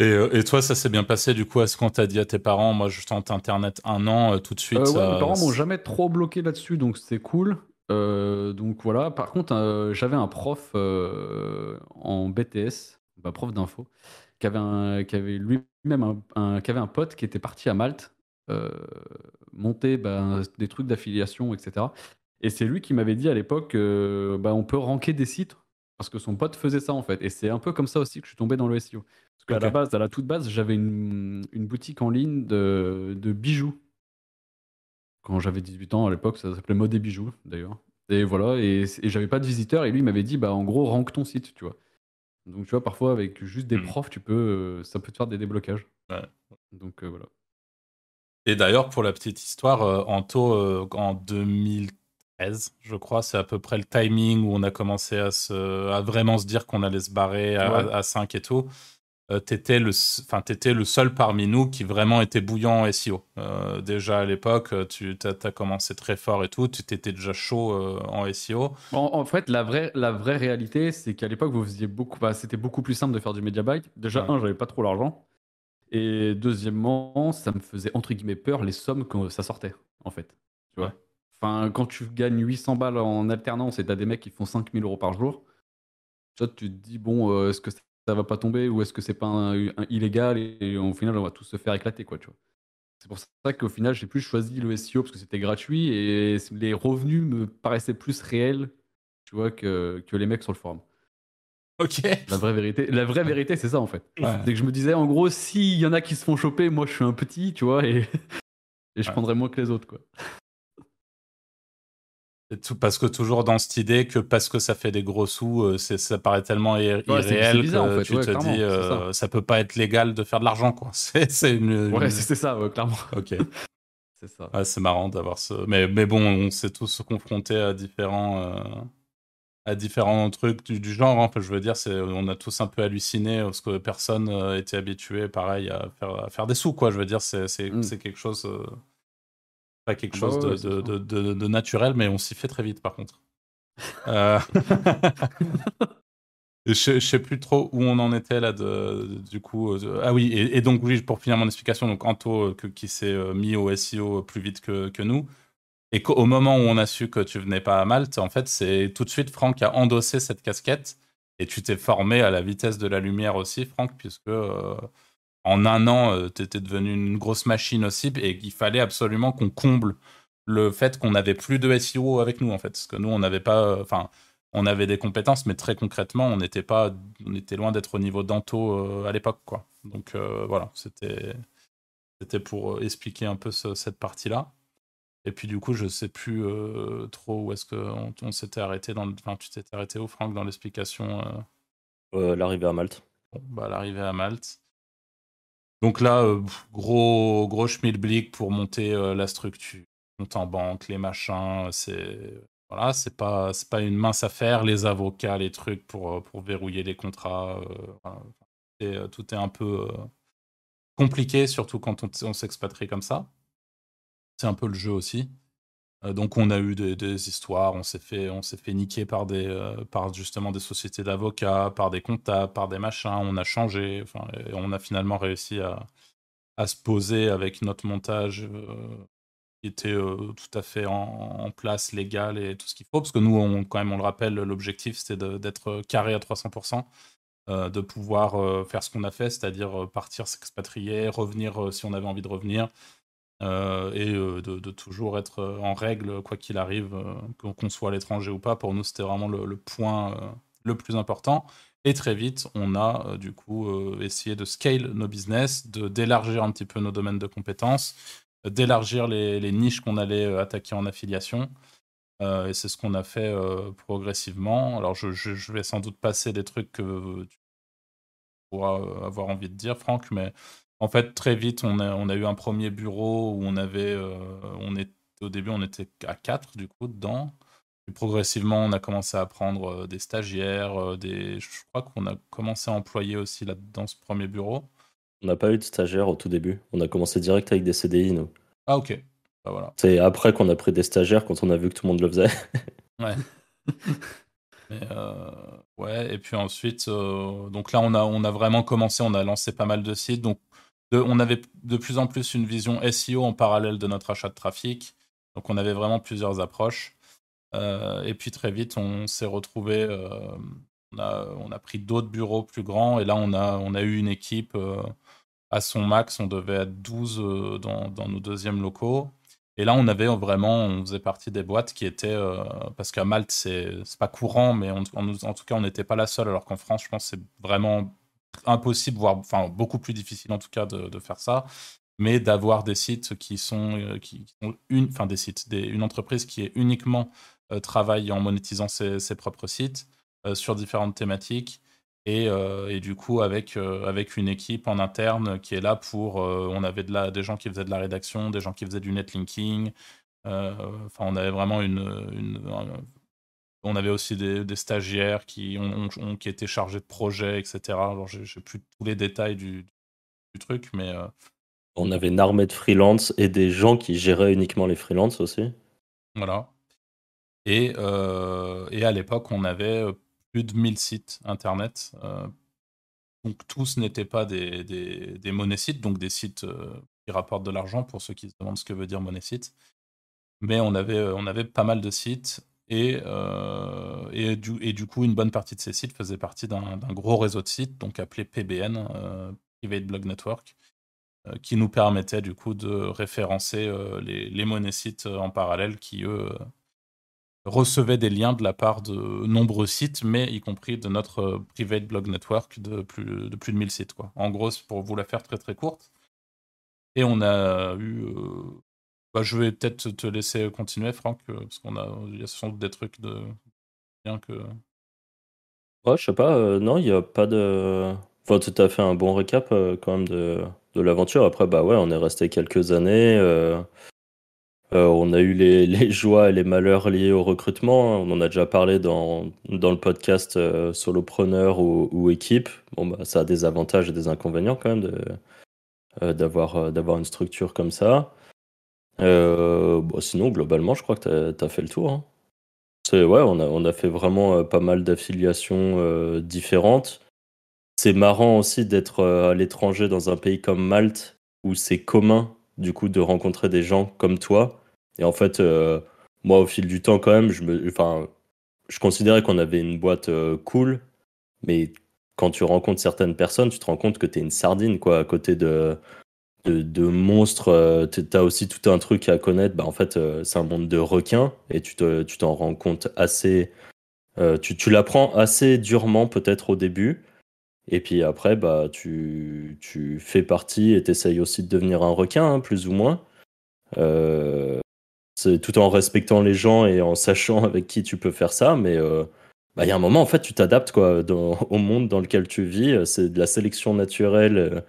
Speaker 2: Euh, et, toi, ça s'est bien passé du coup Est-ce qu'on t'a dit à tes parents? Moi, je tente Internet un an euh, tout de suite.
Speaker 3: Euh, mes parents m'ont jamais trop bloqué là-dessus, donc c'est cool. donc voilà. Par contre, j'avais un prof en BTS, un bah, prof d'info, qui avait, un, qui avait lui-même un, qui avait un pote qui était parti à Malte monter ben, des trucs d'affiliation, etc. Et c'est lui qui m'avait dit à l'époque, bah, on peut ranker des sites parce que son pote faisait ça en fait. Et c'est un peu comme ça aussi que je suis tombé dans le SEO. Parce qu'à la base, à la toute base, j'avais une, boutique en ligne de, bijoux. Quand j'avais 18 ans à l'époque, ça s'appelait Mode et Bijoux d'ailleurs. Et voilà, et, j'avais pas de visiteurs. Et lui, il m'avait dit, bah en gros, rank ton site, tu vois. Donc tu vois, parfois avec juste des hmm. profs, tu peux, euh, ça peut te faire des déblocages. Donc euh, voilà.
Speaker 2: Et d'ailleurs, pour la petite histoire, euh, Anto, en 2013, je crois, c'est à peu près le timing où on a commencé à, se, à vraiment se dire qu'on allait se barrer à, à 5 et tout. Euh, t'étais le, enfin, étais le seul parmi nous qui vraiment était bouillant en SEO. Euh, déjà à l'époque, euh, tu as, commencé très fort et tout, tu t'étais déjà chaud en SEO.
Speaker 3: En, fait, la vraie, la vraie réalité, c'est qu'à l'époque, vous faisiez beaucoup, bah, c'était beaucoup plus simple de faire du media buy. Déjà, un, j'avais pas trop l'argent. Et deuxièmement, ça me faisait entre guillemets peur les sommes que ça sortait, en fait. Tu vois? Enfin, quand tu gagnes 800 balles en alternance et t'as des mecs qui font 5000 euros par jour, tu te dis, bon, est-ce que ça va pas tomber ou est-ce que c'est pas un, illégal et, au final on va tous se faire éclater quoi tu vois. C'est pour ça qu'au final j'ai plus choisi le SEO parce que c'était gratuit et les revenus me paraissaient plus réels tu vois que, que les mecs sur le forum.
Speaker 2: Ok.
Speaker 3: La vraie vérité, la vraie vérité c'est ça en fait. C'est que je me disais en gros s'il y en a qui se font choper, moi je suis un petit tu vois et, et je prendrais moins que les autres quoi.
Speaker 2: Tout, parce que toujours dans cette idée que parce que ça fait des gros sous, euh, ça paraît tellement irréel que tu te dis euh, ça. peut pas être légal de faire de l'argent quoi. C'est une,
Speaker 3: Ouais, c'est ça, clairement.
Speaker 2: Ok.
Speaker 3: c'est ça.
Speaker 2: c'est marrant d'avoir ce. Mais, mais bon, on s'est tous confrontés à différents euh, à différents trucs du, genre. Hein. Je veux dire, c'est on a tous un peu halluciné parce que personne était habitué, pareil, à faire, à faire des sous quoi. Je veux dire, c'est mm. quelque chose pas quelque ah chose bah de, de, de, naturel, mais on s'y fait très vite par contre. euh... je, sais plus trop où on en était là, de, du coup. Euh, ah oui, et, donc, oui, pour finir mon explication, donc Anto euh, qui s'est mis au SEO plus vite que, que nous. Et qu'au moment où on a su que tu venais pas à Malte, en fait, c'est tout de suite Franck qui a endossé cette casquette. Et tu t'es formé à la vitesse de la lumière aussi, Franck, puisque en un an, euh, tu étais devenu une grosse machine aussi et qu'il fallait absolument qu'on comble le fait qu'on n'avait plus de SEO avec nous, en fait. Parce que nous, on n'avait pas. Euh, enfin, on avait des compétences, mais très concrètement, on n'était pas. On était loin d'être au niveau d'Anto euh, à l'époque, quoi. Donc voilà, c'était. C'était pour expliquer un peu cette partie-là. Et puis du coup, je sais plus trop où est-ce qu'on on, s'était arrêté dans Enfin, tu t'étais arrêté où, Franck, dans l'explication
Speaker 1: L'arrivée à Malte.
Speaker 2: bah, l'arrivée à Malte. Donc là, euh, gros, gros schmilblick pour monter euh, la structure, compte en banque, les machins, c'est voilà, pas c'est pas une mince affaire, les avocats, les trucs pour euh, pour verrouiller les contrats, tout est un peu compliqué, surtout quand on s'expatrie comme ça. C'est un peu le jeu aussi. Euh, donc on a eu des, histoires, on s'est fait, on s'est fait niquer par des, euh, par justement des sociétés d'avocats, par des comptables, par des machins. On a changé, enfin, et on a finalement réussi à, se poser avec notre montage euh, qui était tout à fait en, place, légal et tout ce qu'il faut. Parce que nous, quand même, on le rappelle, l'objectif c'était d'être carré à 300%. de pouvoir faire ce qu'on a fait, c'est-à-dire partir s'expatrier, revenir si on avait envie de revenir, euh, et euh, de, toujours être euh, en règle, quoi qu'il arrive, qu'on soit à l'étranger ou pas. Pour nous, c'était vraiment le, point le plus important. Et très vite, on a du coup essayé de scale nos business, de d'élargir un petit peu nos domaines de compétences, d'élargir les, niches qu'on allait attaquer en affiliation. et c'est ce qu'on a fait progressivement. Alors, je, je, vais sans doute passer des trucs que tu pourras avoir envie de dire, Franck, mais en fait, très vite, on a, on a eu un premier bureau où on avait, euh, on est, au début, on était à quatre du coup dedans. Et progressivement, on a commencé à prendre euh, des stagiaires, euh, des, je crois qu'on a commencé à employer aussi là dans ce premier bureau.
Speaker 1: On n'a pas eu de stagiaires au tout début. On a commencé direct avec des CDI, nous.
Speaker 2: Ah ok. Bah, voilà.
Speaker 1: C'est après qu'on a pris des stagiaires quand on a vu que tout le monde le faisait.
Speaker 2: ouais. ouais, et puis ensuite, donc là, on a, on a vraiment commencé, on a lancé pas mal de sites. Donc, on avait de plus en plus une vision SEO en parallèle de notre achat de trafic. Donc on avait vraiment plusieurs approches. Euh, et puis très vite, on s'est retrouvé, euh, on, a, pris d'autres bureaux plus grands et là on a, eu une équipe. Euh, à son max, on devait être 12 dans, nos deuxièmes locaux. Et là, on avait vraiment, on faisait partie des boîtes qui étaient, parce qu'à Malte, c'est pas courant, mais en tout cas, on n'était pas la seule, alors qu'en France, je pense c'est vraiment impossible, voire enfin beaucoup plus difficile en tout cas de, faire ça. Mais d'avoir des sites qui sont, euh, qui, une, enfin des sites, une entreprise qui est uniquement euh, travaille en monétisant ses, propres sites euh, sur différentes thématiques et, et, du coup avec, avec une équipe en interne qui est là pour, on avait de la, des gens qui faisaient de la rédaction, des gens qui faisaient du netlinking, enfin on avait vraiment une on avait aussi des, des stagiaires qui, ont, qui étaient chargés de projets, etc. Alors, j'ai plus tous les détails du, du truc, mais
Speaker 1: on avait une armée de freelance et des gens qui géraient uniquement les freelances aussi.
Speaker 2: Voilà. Et, euh, et à l'époque, on avait euh, plus de 1000 sites internet. Euh, donc tous n'étaient pas des, des, des sites, donc des sites qui rapportent de l'argent pour ceux qui se demandent ce que veut dire site. Mais on avait, on avait pas mal de sites et, et, du, et du coup, une bonne partie de ces sites faisait partie d'un gros réseau de sites, donc appelé PBN, Private Blog Network, euh, qui nous permettait du coup de référencer euh, les, les sites euh, en parallèle qui, eux, recevaient des liens de la part de nombreux sites, mais y compris de notre private blog network de plus de, plus de 1000 sites. Quoi. En gros, pour vous la faire très très courte. Et on a eu. Bah, je vais peut-être te laisser continuer, Franck, parce qu'on a, il y a sans doute des trucs de bien que.
Speaker 1: Ouais, je sais pas. non, il n'y a pas de. Enfin, tu as fait un bon récap quand même de, de l'aventure. Après, bah ouais, on est resté quelques années. Euh, euh, on a eu les, joies et les malheurs liés au recrutement. On en a déjà parlé dans, dans le podcast euh, solopreneur ou, équipe. Bon, bah, ça a des avantages et des inconvénients quand même d'avoir, d'avoir une structure comme ça. Bon, sinon, globalement, je crois que tu as, fait le tour. Hein. Ouais, on a, on a fait vraiment pas mal d'affiliations différentes. C'est marrant aussi d'être euh, à l'étranger dans un pays comme Malte où c'est commun du coup de rencontrer des gens comme toi. Et en fait, euh, moi au fil du temps quand même, je me, je considérais qu'on avait une boîte euh, cool, mais quand tu rencontres certaines personnes, tu te rends compte que tu es une sardine quoi, à côté de de, monstres. tu as aussi tout un truc à connaître. Bah, en fait, c'est un monde de requins et tu t'en rends compte assez. tu, tu l'apprends assez durement peut-être au début. Et puis après, bah, tu, tu fais partie et tu aussi de devenir un requin, hein, plus ou moins. Euh, tout en respectant les gens et en sachant avec qui tu peux faire ça. Mais euh, bah, il y a un moment, en fait, tu t'adaptes quoi, au monde dans lequel tu vis. C'est de la sélection naturelle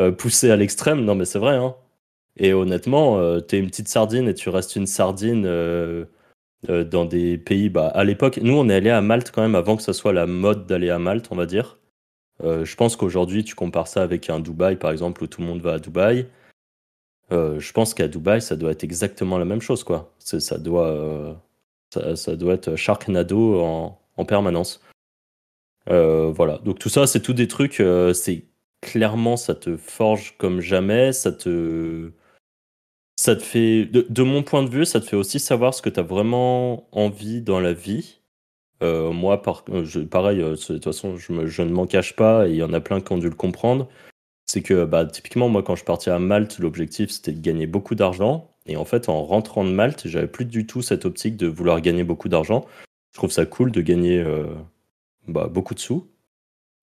Speaker 1: euh, poussée à l'extrême. Non, mais c'est vrai. Hein. Et honnêtement, tu es une petite sardine et tu restes une sardine dans des pays. Bah, à l'époque, nous, on est allé à Malte quand même avant que ce soit la mode d'aller à Malte, on va dire. Euh, je pense qu'aujourd'hui, tu compares ça avec un Dubaï, par exemple, où tout le monde va à Dubaï. Euh, je pense qu'à Dubaï, ça doit être exactement la même chose, quoi. Ça doit, euh, ça, doit être Sharknado en, en permanence. voilà. Donc tout ça, c'est tout des trucs. c'est clairement, ça te forge comme jamais. Ça te, ça te fait, de, mon point de vue, ça te fait aussi savoir ce que tu as vraiment envie dans la vie. Euh, moi, euh, pareil, euh, de toute façon, je, ne m'en cache pas, et il y en a plein qui ont dû le comprendre. C'est que, bah, typiquement, moi, quand je partais à Malte, l'objectif, c'était de gagner beaucoup d'argent. Et en fait, en rentrant de Malte, j'avais plus du tout cette optique de vouloir gagner beaucoup d'argent. Je trouve ça cool de gagner bah, beaucoup de sous.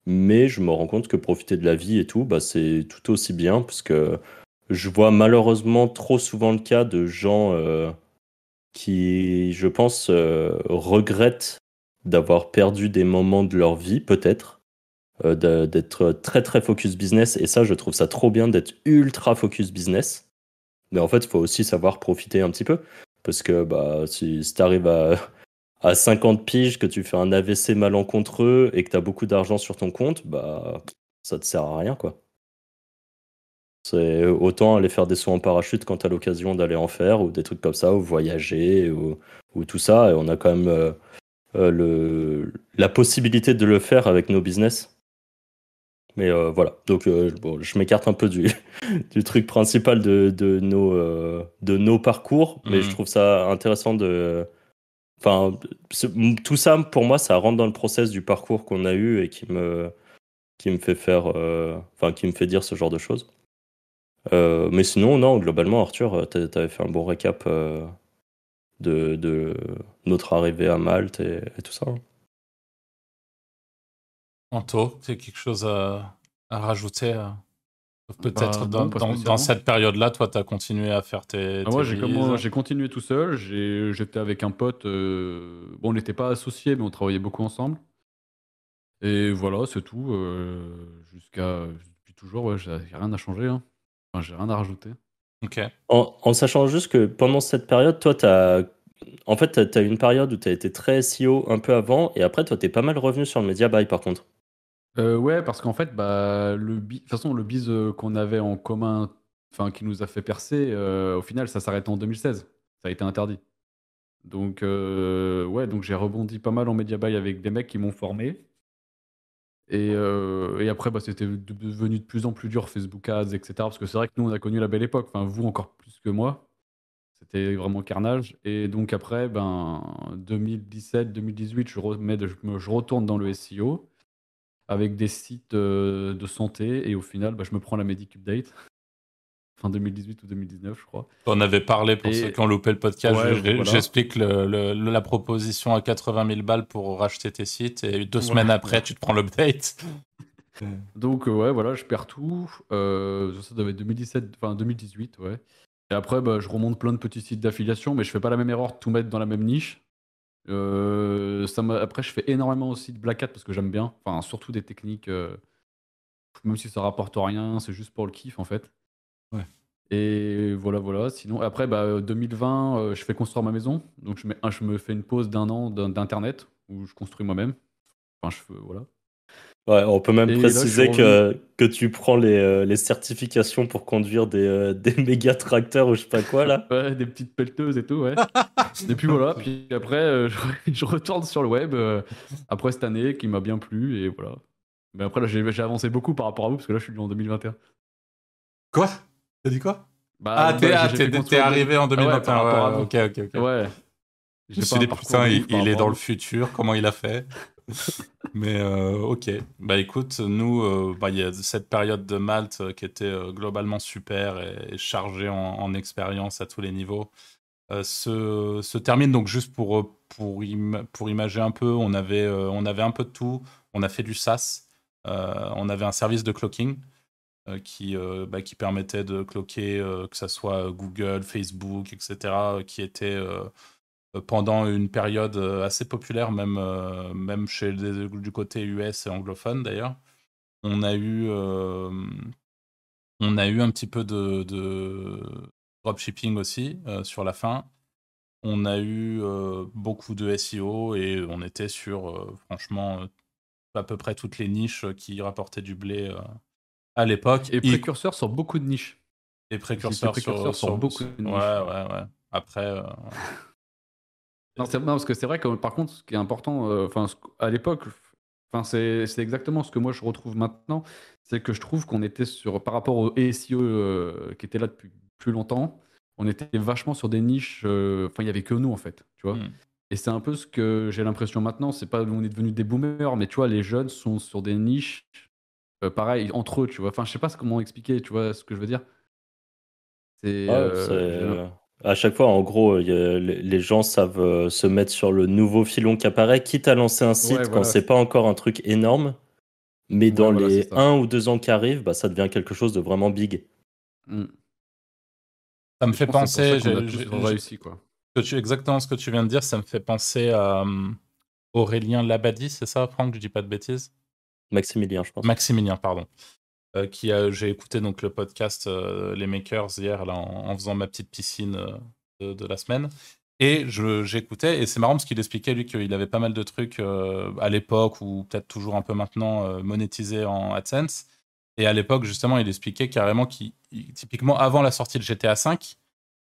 Speaker 1: Mais je me rends compte que profiter de la vie et tout, bah, c'est tout aussi bien, parce que je vois malheureusement trop souvent le cas de gens qui, je pense, regrettent d'avoir perdu des moments de leur vie, peut-être, euh, d'être très très focus business. Et ça, je trouve ça trop bien d'être ultra focus business. Mais en fait, il faut aussi savoir profiter un petit peu. Parce que bah, si, si tu à, à 50 piges, que tu fais un AVC malencontreux et que tu as beaucoup d'argent sur ton compte, bah, ça te sert à rien, quoi. C'est autant aller faire des sauts en parachute quand tu as l'occasion d'aller en faire, ou des trucs comme ça, ou voyager, ou, ou tout ça. Et on a quand même euh, euh, le, la possibilité de le faire avec nos business. Mais euh, voilà, donc bon, je m'écarte un peu du, du truc principal de, de nos, de nos parcours, mais je mhm. trouve ça intéressant de... Enfin, tout ça, pour moi, ça rentre dans le process du parcours qu'on a eu et qui me, qui me fait faire, enfin, qui me fait dire ce genre de choses. mais sinon, non, globalement, Arthur, tu avais fait un bon récap de, de, notre arrivée à Malte et, tout ça. Hein.
Speaker 2: Anto, tu as quelque chose à rajouter Peut-être bah, dans, cette période-là, toi, tu as continué à faire tes.
Speaker 3: Ah, moi, j'ai continué tout seul. J'étais avec un pote. Euh, bon, on n'était pas associés, mais on travaillait beaucoup ensemble. Et voilà, c'est tout. Euh, jusqu'à. Depuis toujours, ouais, j'ai rien à changer. Hein. Enfin, j'ai rien à rajouter.
Speaker 2: Ok.
Speaker 1: En, sachant juste que pendant cette période, toi, tu as. En fait, tu as une période où tu as été très SEO un peu avant, et après, toi, tu es pas mal revenu sur le Media Buy par contre.
Speaker 3: Euh, ouais, parce qu'en fait, bah, le de toute façon, le bise euh, qu'on avait en commun, enfin, qui nous a fait percer, euh, au final, ça s'arrête en 2016. Ça a été interdit. Donc, ouais, donc j'ai rebondi pas mal en media buy avec des mecs qui m'ont formé. Et, après, bah, c'était devenu de plus en plus dur, Facebook Ads, etc. Parce que c'est vrai que nous, on a connu la belle époque. Enfin, vous encore plus que moi. C'était vraiment carnage. Et donc après, ben, 2017, 2018, je, je retourne dans le SEO avec des sites euh, de santé et au final, bah, je me prends la Medic Update. Fin 2018 ou 2019, je crois.
Speaker 2: On avait parlé pour ceux qui ont loupé le podcast. J'explique la proposition à 80 000 balles pour racheter tes sites et deux semaines après, tu te prends l'update.
Speaker 3: Donc, euh, ouais, voilà, je perds tout. Euh, ça devait être 2017, enfin 2018, ouais. Et après, bah, je remonte plein de petits sites d'affiliation, mais je fais pas la même erreur de tout mettre dans la même niche. Euh, ça après, je fais énormément aussi de Black Hat parce que j'aime bien. Enfin, surtout des techniques. Euh, même si ça rapporte rien, c'est juste pour le kiff en fait.
Speaker 2: Ouais.
Speaker 3: Et voilà, voilà. Sinon, après, bah, 2020, euh, je fais construire ma maison. Donc, je, mets, je me fais une pause d'un an d'internet où je construis moi-même. Enfin, je fais, voilà.
Speaker 1: Ouais, on peut même préciser que, que tu prends les, euh, les certifications pour conduire des, euh, des méga tracteurs ou je sais pas quoi là.
Speaker 3: ouais, des petites pelleteuses et tout, ouais. et puis voilà, puis après euh, je, retourne sur le web après cette année qui m'a bien plu et voilà. Mais après là j'ai avancé beaucoup par rapport à vous parce que là je suis en 2021.
Speaker 2: Quoi? T'as dit quoi? Bah, Ah, t'es ah, arrivé en 2021. Ah ouais, ok, ok, ok.
Speaker 3: Ouais.
Speaker 2: Je me suis dit, putain, il, il est dans le futur, comment il a fait? Mais euh, ok. Bah écoute, nous, euh, bah, il y a cette période de Malte euh, qui était globalement super et, chargée en, expérience à tous les niveaux. Se, termine donc juste pour, pour, pour imager un peu, on avait, on avait un peu de tout. On a fait du SaaS. on avait un service de clocking qui, bah, qui permettait de cloquer que ce soit Google, Facebook, etc., qui était pendant une période euh, assez populaire, même, euh, même chez du côté US et anglophone d'ailleurs. On a eu, on a eu un petit peu de, de dropshipping aussi sur la fin. On a eu beaucoup de SEO et on était sur, franchement, à peu près toutes les niches qui rapportaient du blé à l'époque.
Speaker 3: Et précurseurs sur beaucoup de niches.
Speaker 2: Et précurseurs, sur, beaucoup de niches. Ouais, ouais, ouais. Après.
Speaker 3: Non, parce que c'est vrai que par contre, ce qui est important, euh, enfin, à l'époque, enfin, c'est exactement ce que moi je retrouve maintenant, c'est que je trouve qu'on était sur, par rapport au SEO euh, qui était là depuis plus longtemps, on était vachement sur des niches, euh, enfin, il y avait que nous en fait, tu vois. Hmm. Et c'est un peu ce que j'ai l'impression maintenant, c'est pas on est devenu des boomers, mais tu vois, les jeunes sont sur des niches, pareil, entre eux, tu vois. Enfin, je sais pas comment expliquer, tu vois ce que je veux dire.
Speaker 1: C'est à chaque fois, en gros, les gens savent euh, se mettre sur le nouveau filon qui apparaît, quitte à lancer un site quand c'est pas encore un truc énorme. Mais dans les un ou deux ans qui arrivent, bah, ça devient quelque chose de vraiment big.
Speaker 2: Mm. Ça me fait penser.
Speaker 3: J'ai réussi quoi.
Speaker 2: exactement ce que tu viens de dire, ça me fait penser à hum, Aurélien Labadie, c'est ça, Franck? Je dis pas de bêtises.
Speaker 1: Maximilien, je pense.
Speaker 2: Maximilien, pardon. Euh, qui a, j'ai écouté donc le podcast euh, Les Makers hier là, en, faisant ma petite piscine euh, de, la semaine. Et j'écoutais, et c'est marrant parce qu'il expliquait lui qu'il avait pas mal de trucs à l'époque ou peut-être toujours un peu maintenant monétisés en AdSense. Et à l'époque, justement, il expliquait carrément qu'il, typiquement avant la sortie de GTA V,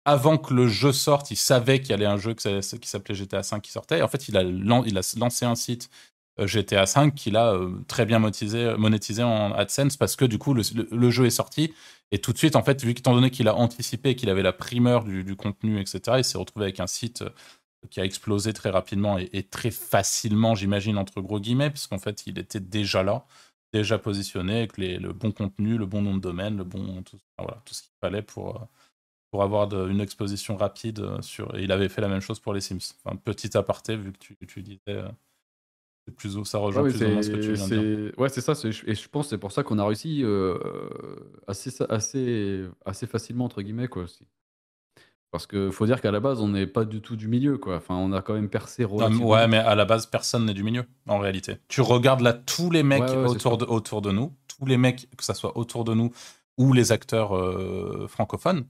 Speaker 2: avant que le jeu sorte, il savait qu'il y avait un jeu qui s'appelait GTA V qui sortait. en fait, il a, il a lancé un site GTA 5 qu'il a euh, très bien monétisé, en AdSense parce que du coup le, jeu est sorti et tout de suite en fait vu qu'étant donné qu'il a anticipé qu'il avait la primeur du, contenu etc il s'est retrouvé avec un site euh, qui a explosé très rapidement et, très facilement j'imagine entre gros guillemets puisqu'en fait il était déjà là déjà positionné avec le bon contenu, le bon nom de domaine, le bon tout, voilà, tout ce qu'il fallait pour, pour avoir une exposition rapide sur. Et il avait fait la même chose pour les Sims. Enfin, petit aparté vu que tu disais. C'est plus ça rejoint plus ou moins ce que tu viens de
Speaker 3: dire. Ouais, c'est ça. Et je pense que c'est pour ça qu'on a réussi assez, assez, assez facilement entre guillemets quoi aussi. Parce qu'il faut dire qu'à la base, on n'est pas du tout du milieu, quoi. Enfin, on a quand même percé
Speaker 2: relativement. ouais, mais à la base, personne n'est du milieu, en réalité. Tu regardes là tous les mecs autour, de, autour de nous, tous les mecs, que ce soit autour de nous ou les acteurs euh, francophones,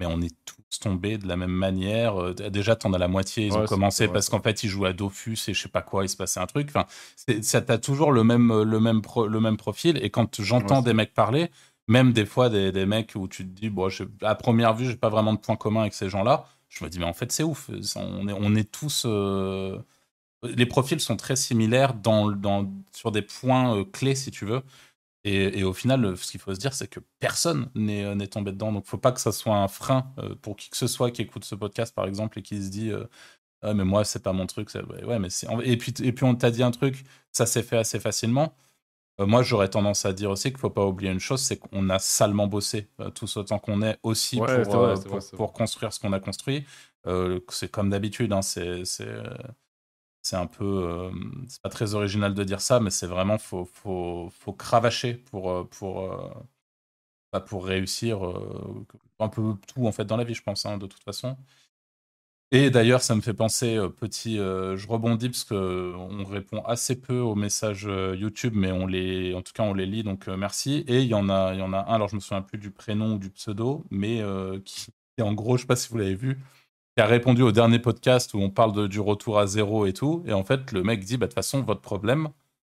Speaker 2: mais on est tous tombés de la même manière. Euh, déjà, t'en as la moitié, ils ont commencé parce qu'en fait, ils jouaient à Dofus et je sais pas quoi, il se passait un truc. Enfin, ça t'as toujours le même, le, même le même profil. Et quand j'entends des mecs parler, même des fois des, des, mecs où tu te dis, bon, à première vue, j'ai pas vraiment de point commun avec ces gens-là. Je me dis, mais en fait, c'est ouf. On est, on est tous. Euh, les profils sont très similaires dans, dans, sur des points euh, clés, si tu veux. Et, et au final, ce qu'il faut se dire, c'est que personne n'est tombé dedans. Donc, faut pas que ça soit un frein euh, pour qui que ce soit qui écoute ce podcast, par exemple, et qui se dit. ah, mais moi, c'est pas mon truc. Ouais, mais et puis, et puis, on t'a dit un truc, ça s'est fait assez facilement. Euh, moi, j'aurais tendance à dire aussi qu'il ne faut pas oublier une chose, c'est qu'on a salement bossé, euh, tous autant qu'on est, aussi pour, euh, pour, construire ce qu'on a construit. c'est comme d'habitude, hein, c'est c'est un peu c'est pas très original de dire ça mais c'est vraiment faut faut faut cravacher pour pour bah, pour réussir un peu tout en fait dans la vie je pense hein, de toute façon et d'ailleurs, ça me fait penser, euh, petit, euh, je rebondis parce que on répond assez peu aux messages euh, YouTube, mais on les, en tout cas, on les lit, donc merci. Et il y en a, il y en a un. Alors, je me souviens plus du prénom ou du pseudo, mais qui, en gros, je sais pas si vous l'avez vu, qui a répondu au dernier podcast où on parle du retour à zéro et tout. Et en fait, le mec dit, bah de toute façon, votre problème,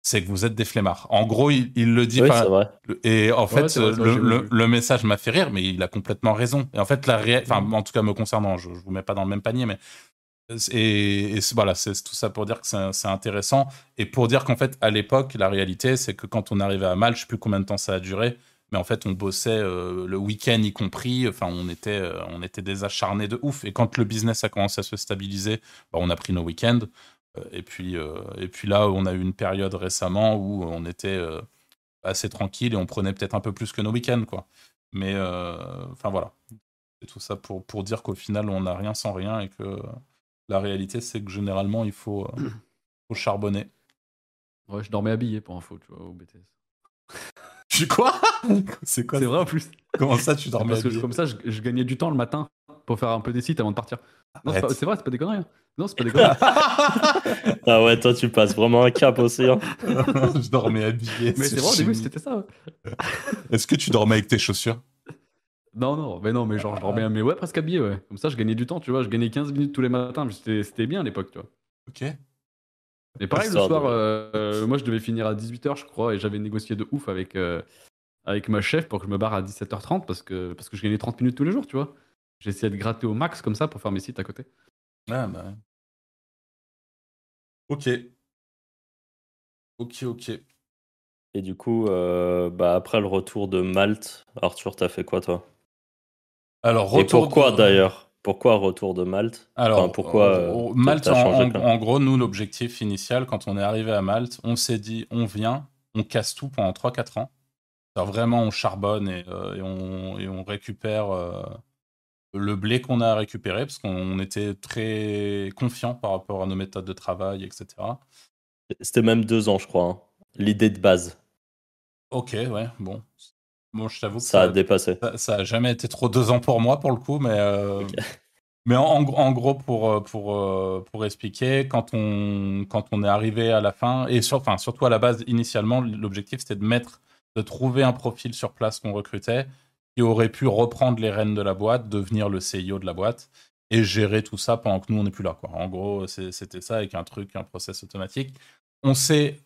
Speaker 2: c'est que vous êtes des flemmards. En gros, il, le dit
Speaker 1: oui, Vrai.
Speaker 2: Et en fait, le, message m'a fait rire, mais il a complètement raison. Et en fait, la enfin, en tout cas me concernant, je, ne vous mets pas dans le même panier, mais et, voilà, c'est tout ça pour dire que c'est intéressant et pour dire qu'en fait, à l'époque, la réalité, c'est que quand on arrivait à Mal, je sais plus combien de temps ça a duré, mais en fait, on bossait euh, le week-end y compris. Enfin, on était, euh, on était des acharnés de ouf. Et quand le business a commencé à se stabiliser, bah, on a pris nos week-ends. Et puis, euh, et puis là, on a eu une période récemment où on était euh, assez tranquille et on prenait peut-être un peu plus que nos week-ends, quoi. Mais euh, enfin voilà, c'est tout ça pour, pour dire qu'au final, on n'a rien sans rien et que la réalité, c'est que généralement, il faut, faut charbonner.
Speaker 3: Ouais, je dormais habillé pour info, tu vois, au BTS.
Speaker 2: Tu quoi C'est quoi
Speaker 3: C'est vrai en plus.
Speaker 2: Comment ça, tu dormais
Speaker 3: Parce que comme ça, je, je, gagnais du temps le matin pour faire un peu des sites avant de partir. c'est vrai, c'est pas des conneries. Hein. Non, c'est pas des conneries.
Speaker 1: ah ouais, toi, tu passes vraiment un cap aussi. Hein.
Speaker 2: je dormais habillé.
Speaker 3: Mais c'est vrai, au début, c'était ça.
Speaker 2: Est-ce que tu dormais avec tes chaussures?
Speaker 3: Non, non, mais non, mais genre, je dormais mais ouais, presque habillé, ouais. Comme ça, je gagnais du temps, tu vois. Je gagnais 15 minutes tous les matins, c'était bien à l'époque, tu vois.
Speaker 2: Ok.
Speaker 3: Et pareil, le soir, euh, moi, je devais finir à 18h, je crois, et j'avais négocié de ouf avec, euh, avec ma chef pour que je me barre à 17h30 parce que, parce que je gagnais 30 minutes tous les jours, tu vois. J'essayais de gratter au max comme ça pour faire mes sites à côté.
Speaker 2: Ah, bah. Ok. Ok, ok.
Speaker 1: Et du coup, euh, bah, après le retour de Malte, Arthur, t'as fait quoi toi?
Speaker 2: Alors,
Speaker 1: Et pourquoi d'ailleurs? Pourquoi retour de Malte?
Speaker 2: Alors, pourquoi euh, Malte, en, gros, nous, l'objectif initial, quand on est arrivé à Malte, on s'est dit, on vient, on casse tout pendant 3-4 ans. Alors, vraiment, on charbonne et, euh, on, et on, récupère le blé qu'on a récupéré, parce qu'on était très confiant par rapport à nos méthodes de travail, etc.
Speaker 1: C'était même deux ans, je crois, hein. l'idée de base.
Speaker 2: Ok, ouais, bon. Bon, je t'avoue que
Speaker 1: ça, a dépassé.
Speaker 2: Ça, a jamais été trop deux ans pour moi, pour le coup, mais, euh, mais en, gros, pour, euh, pour, euh, pour expliquer, quand on, quand on est arrivé à la fin, et sur, enfin, surtout à la base, initialement, l'objectif c'était de mettre, de trouver un profil sur place qu'on recrutait qui aurait pu reprendre les rênes de la boîte, devenir le CIO de la boîte et gérer tout ça pendant que nous, on n'est plus là. Quoi. En gros, c'était ça avec un truc, un process automatique. On s'est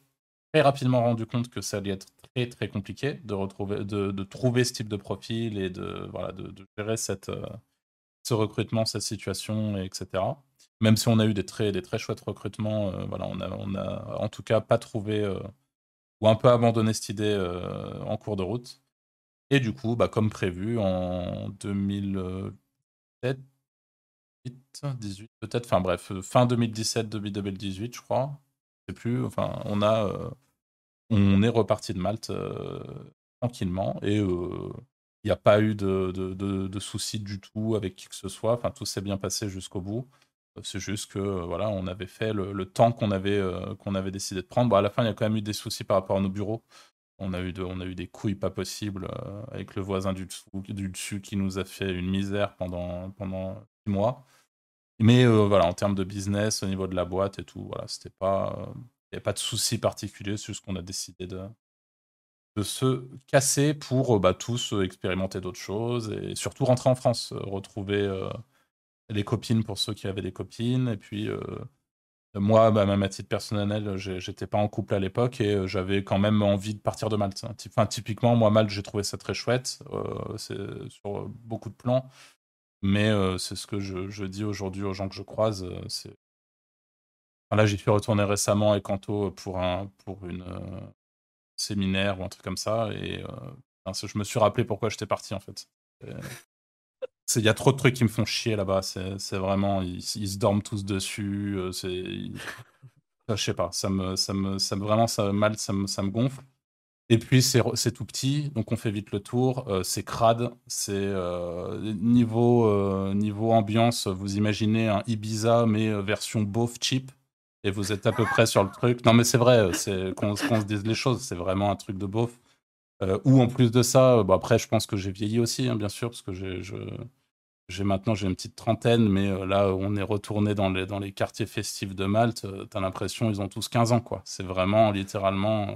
Speaker 2: très rapidement rendu compte que ça allait être très, très compliqué de, retrouver, de, trouver ce type de profil et de, voilà, de, gérer cette, euh, ce recrutement, cette situation, etc. Même si on a eu des très, des très chouettes recrutements, euh, voilà, on a, on a en tout cas pas trouvé euh, ou un peu abandonné cette idée en cours de route. Et du coup, bah, comme prévu, en 2017, 18 peut-être, enfin bref, fin 2017, 2018, je crois. Je sais plus. Enfin, on a, on est reparti de Malte tranquillement et il n'y a pas eu de, soucis du tout avec qui que ce soit. Enfin, tout s'est bien passé jusqu'au bout. C'est juste que voilà, on avait fait le, temps qu'on avait, décidé de prendre. À la fin, il y a quand même eu des soucis par rapport à nos bureaux. On a eu, des couilles pas possibles avec le voisin du, dessus qui nous a fait une misère pendant, pendant six mois. Mais voilà, en termes de business, au niveau de la boîte et tout, voilà, c'était pas, il n'y avait pas de soucis particuliers. C'est juste qu'on a décidé de, se casser pour bah, tous expérimenter d'autres choses et surtout rentrer en France, retrouver les copines pour ceux qui avaient des copines. Et puis, moi, bah, même à titre personnel, j'étais pas en couple à l'époque et j'avais quand même envie de partir de Malte. Enfin, typiquement, moi, Malte, j'ai trouvé ça très chouette c'est sur beaucoup de plans. Mais c'est ce que je, dis aujourd'hui aux gens que je croise. Là, j'y suis retourné récemment avec Anto pour, un, pour une, séminaire ou un truc comme ça. Et je me suis rappelé pourquoi j'étais parti en fait. Il y a trop de trucs qui me font chier là-bas. C'est vraiment, ils, se dorment tous dessus. C'est, je sais pas, ça me, ça me, ça me vraiment, ça mal, ça me, ça me gonfle. Et puis c'est tout petit, donc on fait vite le tour. c'est crade, c'est niveau niveau ambiance. Vous imaginez un Ibiza mais version beauf cheap et vous êtes à peu près sur le truc. Non, mais c'est vrai, c'est qu'on se dise les choses, c'est vraiment un truc de beauf. Euh, ou en plus de ça, bon après, je pense que j'ai vieilli aussi, hein, bien sûr, parce que j'ai, maintenant j'ai une petite trentaine, mais euh, là, on est retourné dans les, dans les quartiers festifs de Malte. Euh, t'as l'impression ils ont tous 15 ans, quoi. C'est vraiment littéralement.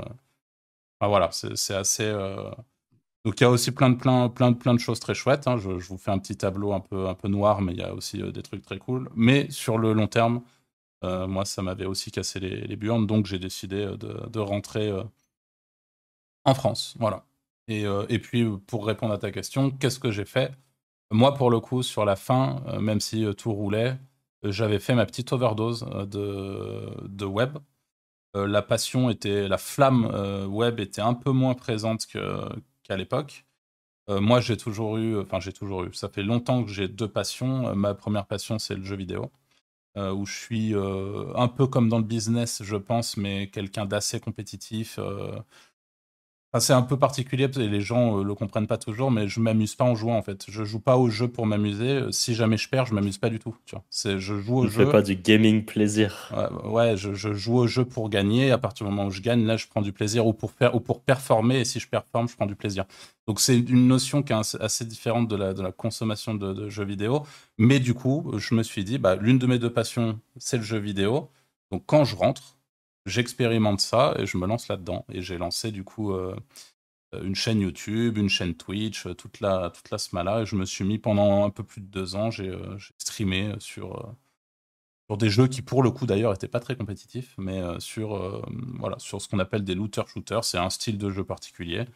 Speaker 2: Voilà, c'est, assez. Donc il y a aussi plein de, plein, plein, plein de choses très chouettes. Hein. Je, je, vous fais un petit tableau un peu, un peu noir, mais il y a aussi des trucs très cool. Mais sur le long terme, euh, moi, ça m'avait aussi cassé les, les burnes, donc j'ai décidé euh, de, rentrer euh, en France. Voilà. Et, puis, pour répondre à ta question, qu'est-ce que j'ai fait? Moi, pour le coup, sur la fin, même si tout roulait, j'avais fait ma petite overdose de, de web. la passion était, la flamme web était un peu moins présente qu'à l'époque. moi, j'ai toujours eu, enfin, j'ai toujours eu, ça fait longtemps que j'ai deux passions. ma première passion, c'est le jeu vidéo. Euh, où je suis euh, un peu comme dans le business, je pense, mais quelqu'un d'assez compétitif. Euh. C'est un peu particulier et les gens le comprennent pas toujours, mais je m'amuse pas en jouant en fait. Je joue pas au jeu pour m'amuser. Si jamais je perds, je m'amuse pas du tout. Tu vois. C'est, je joue au jeu.
Speaker 1: fais pas du gaming plaisir.
Speaker 2: Ouais, je, je, joue au jeu pour gagner. À partir du moment où je gagne, là, je prends du plaisir ou pour faire ou pour performer. Et si je performe, je prends du plaisir. Donc c'est une notion qui est assez différente de la, de la consommation de, jeux vidéo. Mais du coup, je me suis dit, bah, l'une de mes deux passions, c'est le jeu vidéo. Donc quand je rentre, j'expérimente ça et je me lance là-dedans. Et j'ai lancé du coup euh, une chaîne YouTube, une chaîne Twitch, toute la, toute la smala. Et je me suis mis pendant un peu plus de deux ans, j'ai euh, streamé sur, euh, sur des jeux qui pour le coup d'ailleurs n'étaient pas très compétitifs, mais sur, voilà, sur ce qu'on appelle des looter-shooters. C'est un style de jeu particulier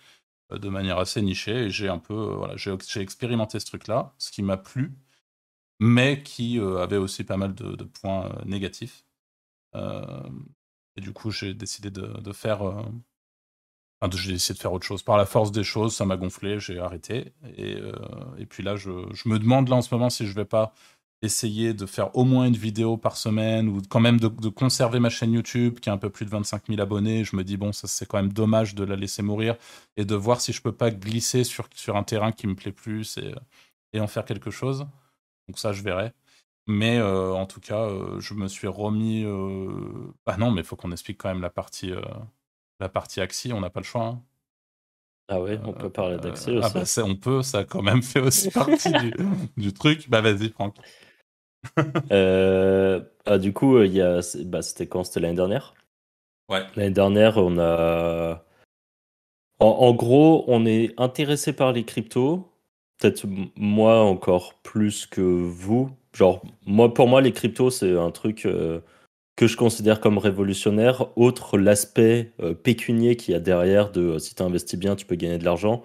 Speaker 2: de manière assez nichée. Et j'ai un peu, euh, voilà, j'ai expérimenté ce truc-là, ce qui m'a plu, mais qui euh, avait aussi pas mal de, points euh, négatifs. Et du coup, j'ai décidé de, faire. Enfin, j'ai essayé de faire autre chose. Par la force des choses, ça m'a gonflé, j'ai arrêté. Et, et, puis là, je, je, me demande là en ce moment si je vais pas essayer de faire au moins une vidéo par semaine ou quand même de, conserver ma chaîne YouTube qui a un peu plus de 25 000 abonnés. Je me dis, bon, ça c'est quand même dommage de la laisser mourir et de voir si je peux pas glisser sur, sur un terrain qui me plaît plus et, et en faire quelque chose. Donc ça, je verrai. Mais euh, en tout cas, euh, je me suis remis. Euh... Ah non, mais il faut qu'on explique quand même la partie, euh, la partie Axi, on n'a pas le choix. Hein.
Speaker 1: Ah ouais, on peut parler d'Axi
Speaker 2: aussi. Ah bah on peut, ça a quand même fait aussi partie du, du, truc. Bah vas-y, Franck.
Speaker 1: Euh, ah, du coup, il y a, bah, c'était quand? C'était l'année dernière?
Speaker 2: Ouais.
Speaker 1: L'année dernière, on a. En, gros, on est intéressé par les cryptos. Peut-être moi encore plus que vous. Genre, moi, pour moi, les cryptos, c'est un truc euh, que je considère comme révolutionnaire. Autre l'aspect euh, pécunier qu'il y a derrière de si tu investis bien, tu peux gagner de l'argent.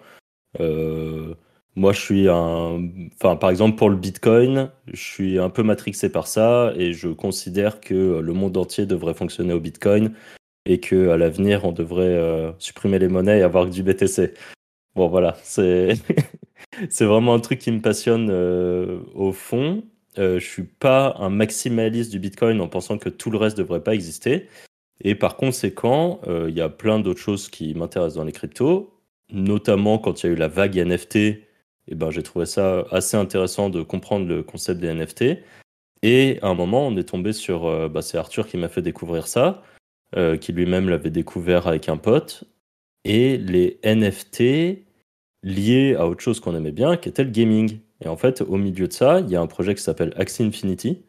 Speaker 1: Euh, moi, je suis un. Enfin, par exemple, pour le Bitcoin, je suis un peu matrixé par ça et je considère que le monde entier devrait fonctionner au Bitcoin et que à l'avenir, on devrait euh, supprimer les monnaies et avoir du BTC. Bon, voilà, c'est c'est vraiment un truc qui me passionne euh, au fond. Euh, je suis pas un maximaliste du Bitcoin en pensant que tout le reste devrait pas exister. Et par conséquent, il y a plein d'autres choses qui m'intéressent dans les cryptos, notamment quand il y a eu la vague NFT. Eh ben, j'ai trouvé ça assez intéressant de comprendre le concept des NFT. Et à un moment, on est tombé sur. Bah, c'est Arthur qui m'a fait découvrir ça, qui lui-même l'avait découvert avec un pote. Et les NFT liés à autre chose qu'on aimait bien, qui était le gaming. Et en fait, au milieu de ça, il y a un projet qui s'appelle Axie Infinity.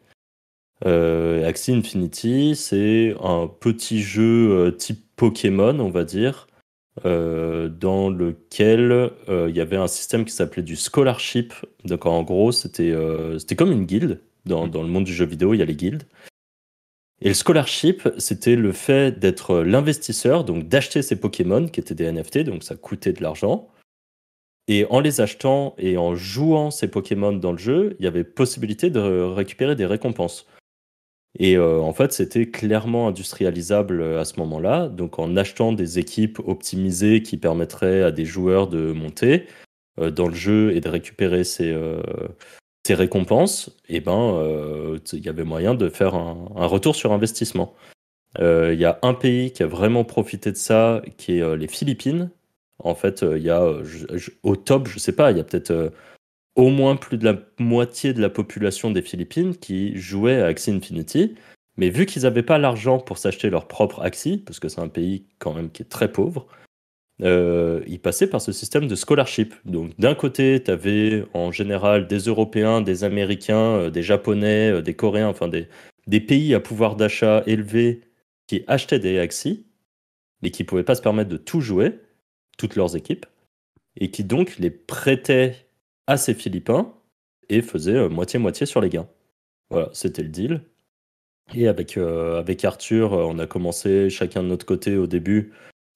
Speaker 1: Euh, Axie Infinity, c'est un petit jeu euh, type Pokémon, on va dire, euh, dans lequel il y avait un système qui s'appelait du scholarship. Donc en gros, c'était c'était comme une guilde. Dans, dans, le monde du jeu vidéo, il y a les guildes. Et le scholarship, c'était le fait d'être l'investisseur, donc d'acheter ces Pokémon qui étaient des NFT, donc ça coûtait de l'argent. Et en les achetant et en jouant ces Pokémon dans le jeu, il y avait possibilité de récupérer des récompenses. Et euh, en fait, c'était clairement industrialisable euh, à ce moment-là. Donc en achetant des équipes optimisées qui permettraient à des joueurs de monter euh, dans le jeu et de récupérer ces, ces récompenses, eh ben, il y avait moyen de faire un retour sur investissement. Il y a un pays qui a vraiment profité de ça, qui est les Philippines, en fait, euh, il y a euh, au top, je sais pas, il y a peut-être euh, au moins plus de la moitié de la population des Philippines qui jouait à Axie Infinity. Mais vu qu'ils n'avaient pas l'argent pour s'acheter leur propre Axie, parce que c'est un pays quand même qui est très pauvre, ils passaient par ce système de scholarship. Donc d'un côté, tu avais en général des Européens, des Américains, des Japonais, des Coréens, enfin des, des pays à pouvoir d'achat élevé qui achetaient des Axie, mais qui ne pouvaient pas se permettre de tout jouer toutes leurs équipes, et qui donc les prêtaient à ces Philippins et faisaient euh, moitié-moitié sur les gains. Voilà, c'était le deal. Et avec, euh, avec Arthur, euh, on a commencé chacun de notre côté au début.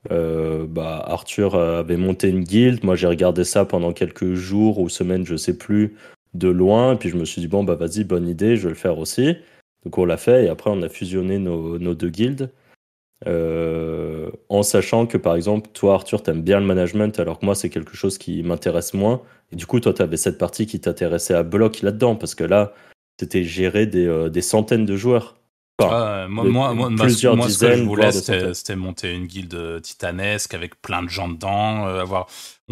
Speaker 1: bah, Arthur avait monté une guilde. Moi, j'ai regardé ça pendant quelques jours ou semaines, je sais plus, de loin. Et puis je me suis dit, bon, bah vas-y, bonne idée, je vais le faire aussi. Donc on l'a fait et après on a fusionné nos, nos deux guildes. Euh, en sachant que par exemple, toi Arthur, t'aimes bien le management, alors que moi c'est quelque chose qui m'intéresse moins. Et du coup, toi, tu avais cette partie qui t'intéressait à bloc là-dedans, parce que là, c'était gérer des, euh, des centaines de joueurs.
Speaker 2: Ah, moi, moi, moi, plusieurs moi, ce que je voulais, c'était monter une guilde euh, titanesque avec plein de gens dedans, euh,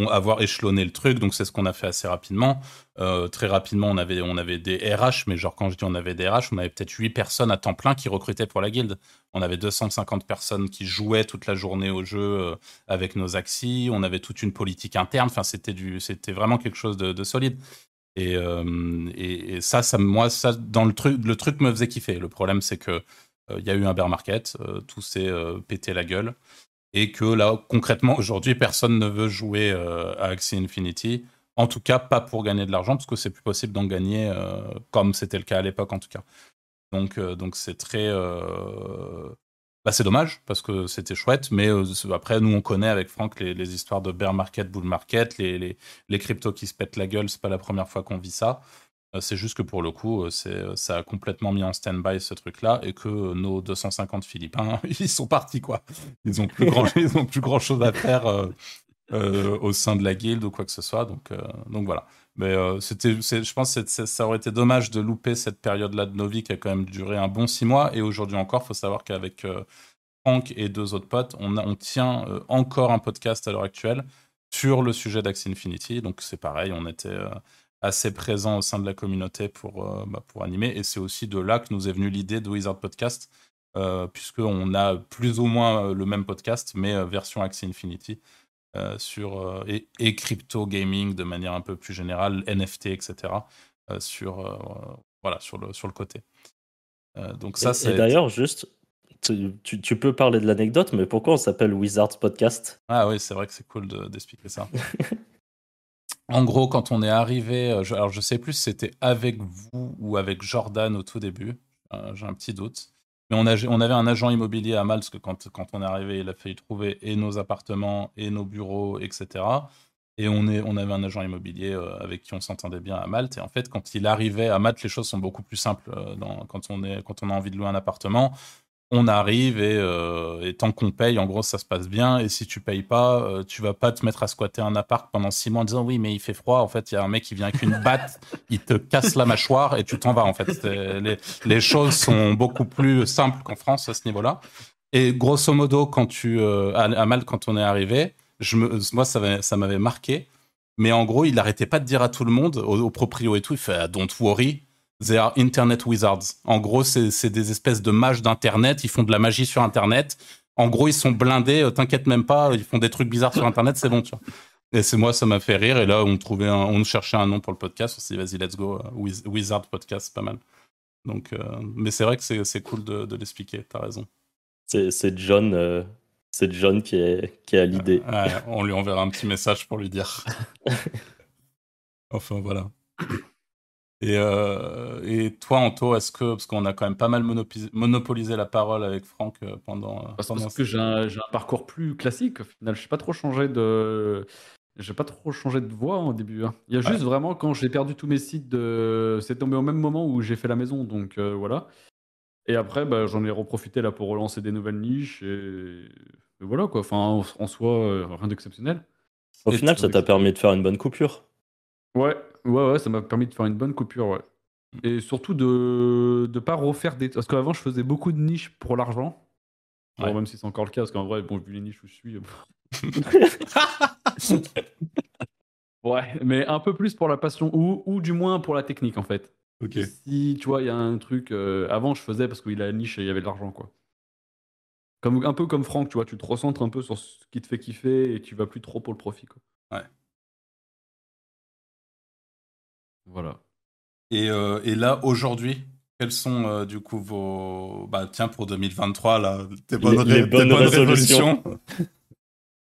Speaker 2: avoir, échelonné le truc. Donc, c'est ce qu'on a fait assez rapidement. Euh, très rapidement, on avait, on avait des RH, mais genre, quand je dis on avait des RH, on avait peut-être 8 personnes à temps plein qui recrutaient pour la guilde. On avait 250 personnes qui jouaient toute la journée au jeu avec nos axis. On avait toute une politique interne. Enfin, c'était vraiment quelque chose de, de solide. Euh, et, et, ça, ça, moi, ça, dans le truc, le truc me faisait kiffer. Le problème, c'est que euh, il y a eu un bear market, euh, tout s'est pété la gueule, et que là, concrètement, aujourd'hui, personne ne veut jouer à Axie Infinity. En tout cas, pas pour gagner de l'argent, parce que c'est plus possible d'en gagner, comme c'était le cas à l'époque, en tout cas. Donc, donc c'est très bah, c'est dommage parce que c'était chouette, mais euh, après nous on connaît avec Franck les, histoires de bear market, bull market, les, les, cryptos qui se pètent la gueule, c'est pas la première fois qu'on vit ça. Euh, c'est juste que pour le coup, euh, c'est ça a complètement mis en stand-by ce truc-là et que nos 250 Philippins, ils sont partis quoi. Ils ont plus grand, ils ont plus grand chose à faire au sein de la guilde ou quoi que ce soit. Donc, donc voilà. Mais euh, c'était, je pense que ça aurait été dommage de louper cette période-là de Novi qui a quand même duré un bon six mois. Et aujourd'hui encore, il faut savoir qu'avec euh, Franck et deux autres potes, on, on tient euh, encore un podcast à l'heure actuelle sur le sujet d'Axie Infinity. Donc c'est pareil, on était assez présent au sein de la communauté pour, bah, pour animer. Et c'est aussi de là que nous est venue l'idée de Wizard Podcast, puisqu'on a plus ou moins le même podcast, mais version Axie Infinity. Euh, sur, euh, et, crypto gaming de manière un peu plus générale, NFT, etc. Euh, sur, voilà, sur, le, sur le côté. donc ça, c'est...
Speaker 1: d'ailleurs, juste, tu, tu, peux parler de l'anecdote, mais pourquoi on s'appelle Wizards Podcast?
Speaker 2: Ah oui, c'est vrai que c'est cool d'expliquer ça. en gros, quand on est arrivé, je, alors je sais plus si c'était avec vous ou avec Jordan au tout début, j'ai un petit doute. Mais on, avait un agent immobilier à Malte, parce que quand, on est arrivé, il a fallu trouver et nos appartements, et nos bureaux, etc. Et on, avait un agent immobilier euh, avec qui on s'entendait bien à Malte. Et en fait, quand il arrivait à Malte, les choses sont beaucoup plus simples. Euh, quand, on est, quand on a envie de louer un appartement, on arrive euh, et, tant qu'on paye, en gros, ça se passe bien. Et si tu payes pas, euh, tu vas pas te mettre à squatter un appart pendant six mois en disant oui, mais il fait froid. En fait, il y a un mec qui vient avec une batte, il te casse la mâchoire et tu t'en vas. En fait, les, choses sont beaucoup plus simples qu'en France à ce niveau-là. Et grosso modo, quand tu, à, Malte, quand on est arrivé, je me, moi, ça m'avait marqué. Mais en gros, il n'arrêtait pas de dire à tout le monde, aux, proprios et tout, il fait ah, Don't worry, they are internet wizards. En gros, c'est des espèces de mages d'internet, ils font de la magie sur internet. En gros, ils sont blindés, euh, t'inquiète même pas, ils font des trucs bizarres sur internet, c'est bon, tu vois. Et c'est moi, ça m'a fait rire. Et là, on trouvait, on cherchait un nom pour le podcast. On s'est dit, vas-y, let's go, euh, Wizard Podcast, pas mal. Donc, euh, mais c'est vrai que c'est cool de, de l'expliquer. T'as raison.
Speaker 1: C'est John, c'est John qui est, qui a l'idée.
Speaker 2: on lui enverra un petit message pour lui dire. enfin, voilà. Et, euh, et toi, Anto, est-ce que, parce qu'on a quand même pas mal monopolisé, la parole avec Franck euh, pendant.
Speaker 3: Euh, parce, que j'ai un, parcours plus classique, au final. Je n'ai pas trop changé de. J'ai pas trop changé de voix au début. Hein. Il y a juste vraiment quand j'ai perdu tous mes sites, de... c'est tombé au même moment où j'ai fait la maison, donc voilà. Et après, bah, j'en ai reprofité là pour relancer des nouvelles niches et, voilà quoi. Enfin, en, soi, rien d'exceptionnel.
Speaker 1: Au final, ça t'a permis de faire une bonne coupure.
Speaker 3: Ouais, ouais, ouais, ça m'a permis de faire une bonne coupure, ouais. Et surtout de ne pas refaire des. Parce qu'avant, je faisais beaucoup de niches pour l'argent. même si c'est encore le cas, parce qu'en vrai, bon, vu les niches où je suis. ouais, mais un peu plus pour la passion, ou, ou du moins pour la technique, en fait. Si, tu vois, il y a un truc. Euh, avant, je faisais parce qu'il a la niche et il y avait de l'argent, quoi. Comme, un peu comme Franck, tu vois, tu te recentres un peu sur ce qui te fait kiffer et tu vas plus trop pour le profit, quoi.
Speaker 2: Ouais.
Speaker 3: Voilà.
Speaker 2: Et, euh, et là, aujourd'hui, quelles sont euh, du coup vos. Bah, tiens, pour 2023, là, tes bonnes,
Speaker 1: les, bonnes, résolutions.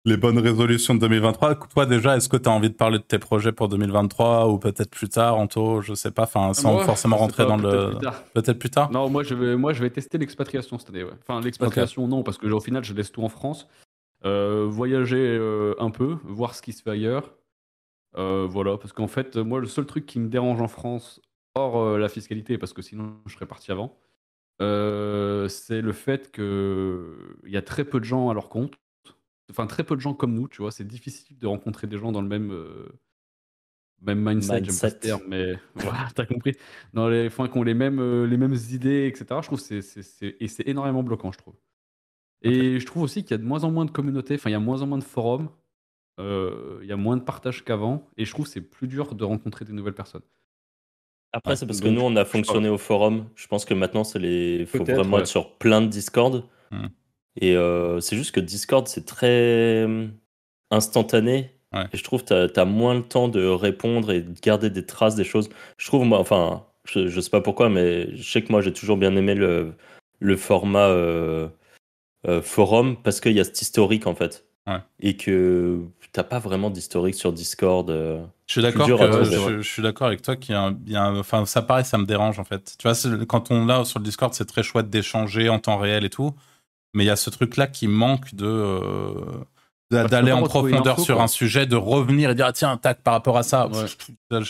Speaker 2: les bonnes résolutions de 2023. Toi, déjà, est-ce que tu as envie de parler de tes projets pour 2023 ou peut-être plus tard, Anto Je sais pas, enfin, sans forcément rentrer dans le. Peut-être plus tard
Speaker 3: Non, moi je, vais, moi, je vais tester l'expatriation cette année. Ouais. Enfin, l'expatriation, non, parce que au final, je laisse tout en France. Euh, voyager un peu, voir ce qui se fait ailleurs. Euh, voilà, parce qu'en fait, moi, le seul truc qui me dérange en France, hors euh, la fiscalité, parce que sinon je serais parti avant, euh, c'est le fait qu'il y a très peu de gens à leur compte. Enfin, très peu de gens comme nous, tu vois. C'est difficile de rencontrer des gens dans le même, même mindset, j'aime pas ce terme, mais voilà, t'as compris. Dans les, enfin, qui ont les mêmes, les mêmes idées, etc. Je trouve que c'est, et c'est énormément bloquant, je trouve. Et je trouve aussi qu'il y a de moins en moins de communautés, enfin, il y a moins en moins de forums. Euh, il y a moins de partage qu'avant, et je trouve que c'est plus dur de rencontrer des nouvelles personnes.
Speaker 1: Après, c'est parce que nous, on a fonctionné au forum. Je pense que maintenant, c'est les. faut vraiment être sur plein de Discord. Hmm. Et euh, c'est juste que Discord, c'est très hum, instantané. Et je trouve que tu as, moins le temps de répondre et de garder des traces des choses. Je trouve, moi, enfin, je, je sais pas pourquoi, mais je sais que moi, j'ai toujours bien aimé le, le format euh, forum parce qu'il y a cet historique, en fait. Et que t'as pas vraiment d'historique sur Discord. Euh,
Speaker 2: je suis d'accord. Je, suis d'accord avec toi qu'il y a, enfin, ça paraît, ça me dérange en fait. Tu vois, quand on l'a sur le Discord, c'est très chouette d'échanger en temps réel et tout, mais il y a ce truc-là qui manque de euh, bah, d'aller en profondeur sur un sujet, de revenir et dire ah, tiens, tac par rapport à ça. Ouais.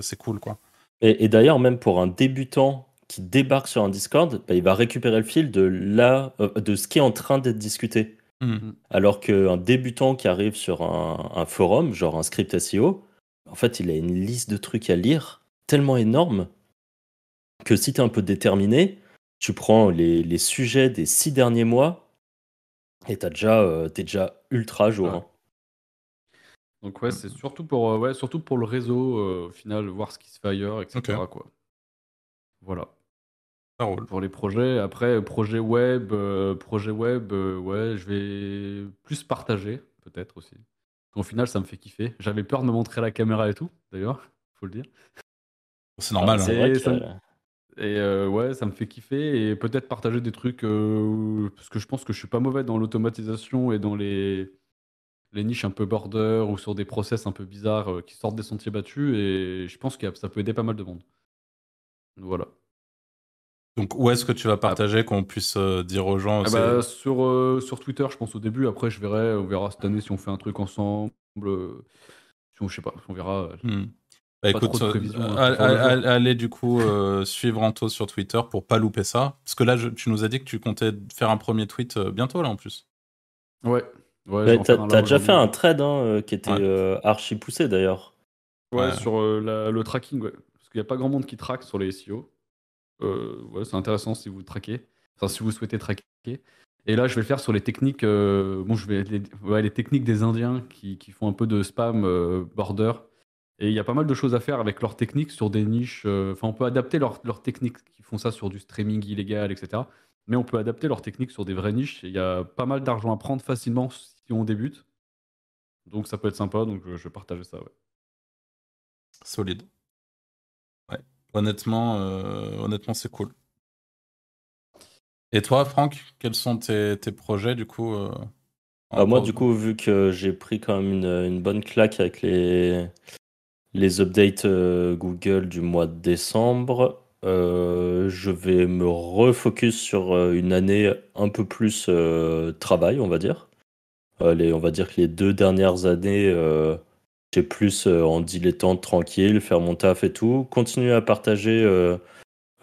Speaker 2: c'est cool quoi.
Speaker 1: Et, d'ailleurs, même pour un débutant qui débarque sur un Discord, bah, il va récupérer le fil de là, euh, de ce qui est en train d'être discuté. Mmh. Mmh. Alors qu'un débutant qui arrive sur un, forum, genre un script SEO, en fait, il a une liste de trucs à lire tellement énorme que si tu es un peu déterminé, tu prends les, sujets des six derniers mois et tu déjà, euh, es déjà ultra jour. Hein.
Speaker 3: Donc ouais, c'est surtout pour, euh, ouais, surtout pour le réseau, euh, au final, voir ce qui se fait ailleurs, etc. Quoi. Voilà. Pour les projets. Après, projet web, euh, projet web, euh, ouais, je vais plus partager, peut-être aussi. Au final, ça me fait kiffer. J'avais peur de me montrer la caméra et tout, d'ailleurs, faut le dire.
Speaker 2: C'est normal.
Speaker 3: hein. Et euh, ouais, ça me fait kiffer et peut-être partager des trucs parce que je pense que je suis pas mauvais dans l'automatisation et dans les les niches un peu border ou sur des process un peu bizarres qui sortent des sentiers battus et je pense que ça peut aider pas mal de monde. Voilà.
Speaker 2: Donc où est-ce que tu vas partager qu'on puisse euh, dire aux gens
Speaker 3: ah bah, sur, euh, sur Twitter, je pense au début. Après, je verrai, on verra cette année si on fait un truc ensemble. Euh, si on, je sais pas, on verra.
Speaker 2: Hmm. Bah, écoute, hein, allez du coup suivre Anto sur Twitter pour pas louper ça. Parce que là, tu nous as dit que tu comptais faire un premier tweet bientôt là en plus.
Speaker 3: Ouais.
Speaker 1: ouais T'as déjà fait un trade hein, qui était archi poussé d'ailleurs.
Speaker 3: Ouais, sur le tracking, ouais. Parce qu'il n'y a pas grand monde qui traque sur les SEO. Euh, c'est intéressant si vous traquez, si vous souhaitez traquer. Et là, je vais le faire sur les techniques, bon, je vais les, techniques des Indiens qui, font un peu de spam border. Et il y a pas mal de choses à faire avec leurs techniques sur des niches. Enfin, on peut adapter leurs leur techniques qui font ça sur du streaming illégal, etc. Mais on peut adapter leurs techniques sur des vraies niches. Il y a pas mal d'argent à prendre facilement si on débute. Donc ça peut être sympa. Donc je vais partager ça.
Speaker 2: Solide. Honnêtement, honnêtement, c'est cool. Et toi, Franck, quels sont tes, projets du coup euh,
Speaker 1: ah, Moi, du coup, vu que j'ai pris quand même une, bonne claque avec les, les updates euh, Google du mois de décembre, euh, je vais me refocus sur une année un peu plus travail, on va dire. Les, on va dire que les deux dernières années, j'ai plus en dilettante tranquille, faire mon taf et tout. Continuer à partager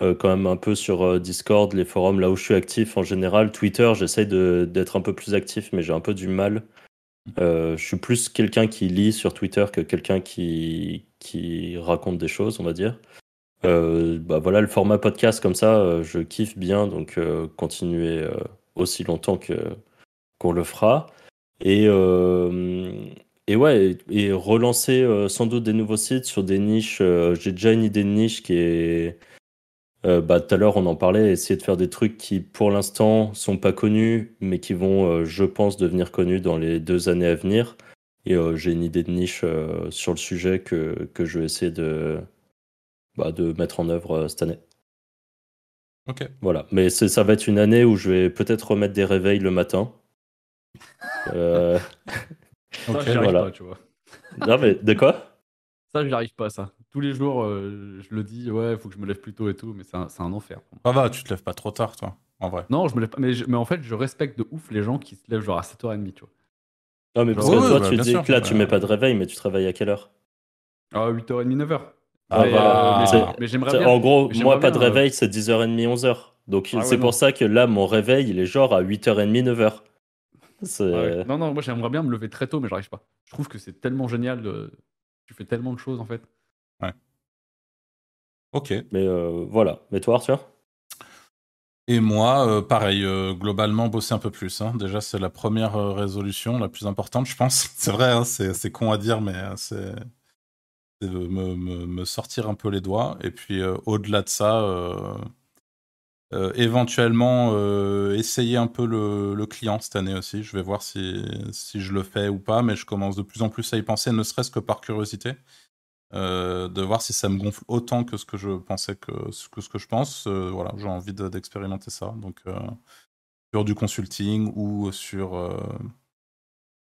Speaker 1: euh, quand même un peu sur euh, Discord, les forums, là où je suis actif en général. Twitter, j'essaye d'être un peu plus actif, mais j'ai un peu du mal. Euh, je suis plus quelqu'un qui lit sur Twitter que quelqu'un qui, raconte des choses, on va dire. bah voilà, le format podcast comme ça, je kiffe bien, donc continuer aussi longtemps qu'on le fera. Et, et ouais, et, relancer sans doute des nouveaux sites sur des niches. J'ai déjà une idée de niche qui est euh, bah, tout à l'heure, on en parlait, essayer de faire des trucs qui, pour l'instant, sont pas connus, mais qui vont, euh, je pense, devenir connus dans les deux années à venir. Et euh, j'ai une idée de niche sur le sujet que, que je vais essayer de, bah, de mettre en œuvre cette année.
Speaker 2: Ok.
Speaker 1: Voilà. Mais ça va être une année où je vais peut-être remettre des réveils le matin.
Speaker 3: euh... voilà. pas, tu vois.
Speaker 1: Non, mais de quoi?
Speaker 3: Ça, je n'arrive pas, ça tous les jours, euh, je le dis, ouais, il faut que je me lève plus tôt et tout, mais c'est un, enfer.
Speaker 2: Ça va, tu te lèves pas trop tard, toi, en vrai.
Speaker 3: Non, je me lève pas, mais, mais en fait, je respecte de ouf les gens qui se lèvent genre à 7h30, tu vois.
Speaker 1: Non, mais parce que toi, tu dis que là, tu mets pas de réveil, mais tu travailles à quelle heure?
Speaker 3: À 8h30, 9h.
Speaker 1: Ah, bah, mais, j'aimerais bien. En gros, moi, pas de euh, réveil, c'est 10h30, 11h. Donc, ah c'est pour ça que là, mon réveil, il est genre à 8h30, 9h.
Speaker 3: Ah non, non, moi, j'aimerais bien me lever très tôt, mais j'arrive pas. Je trouve que c'est tellement génial. De... Tu fais tellement de choses, en fait.
Speaker 2: Ok.
Speaker 1: Mais euh, voilà. Mais toi, Arthur?
Speaker 2: Et moi, euh, pareil, euh, globalement, bosser un peu plus. Hein. Déjà, c'est la première résolution, la plus importante, je pense. c'est vrai, hein, c'est con à dire, mais c'est de me, me, sortir un peu les doigts. Et puis, au-delà de ça, éventuellement, essayer un peu le, client cette année aussi. Je vais voir si, si je le fais ou pas, mais je commence de plus en plus à y penser, ne serait-ce que par curiosité. Euh, de voir si ça me gonfle autant que ce que je pensais que, ce que je pense. Euh, voilà, j'ai envie d'expérimenter ça. Donc, euh, sur du consulting ou sur,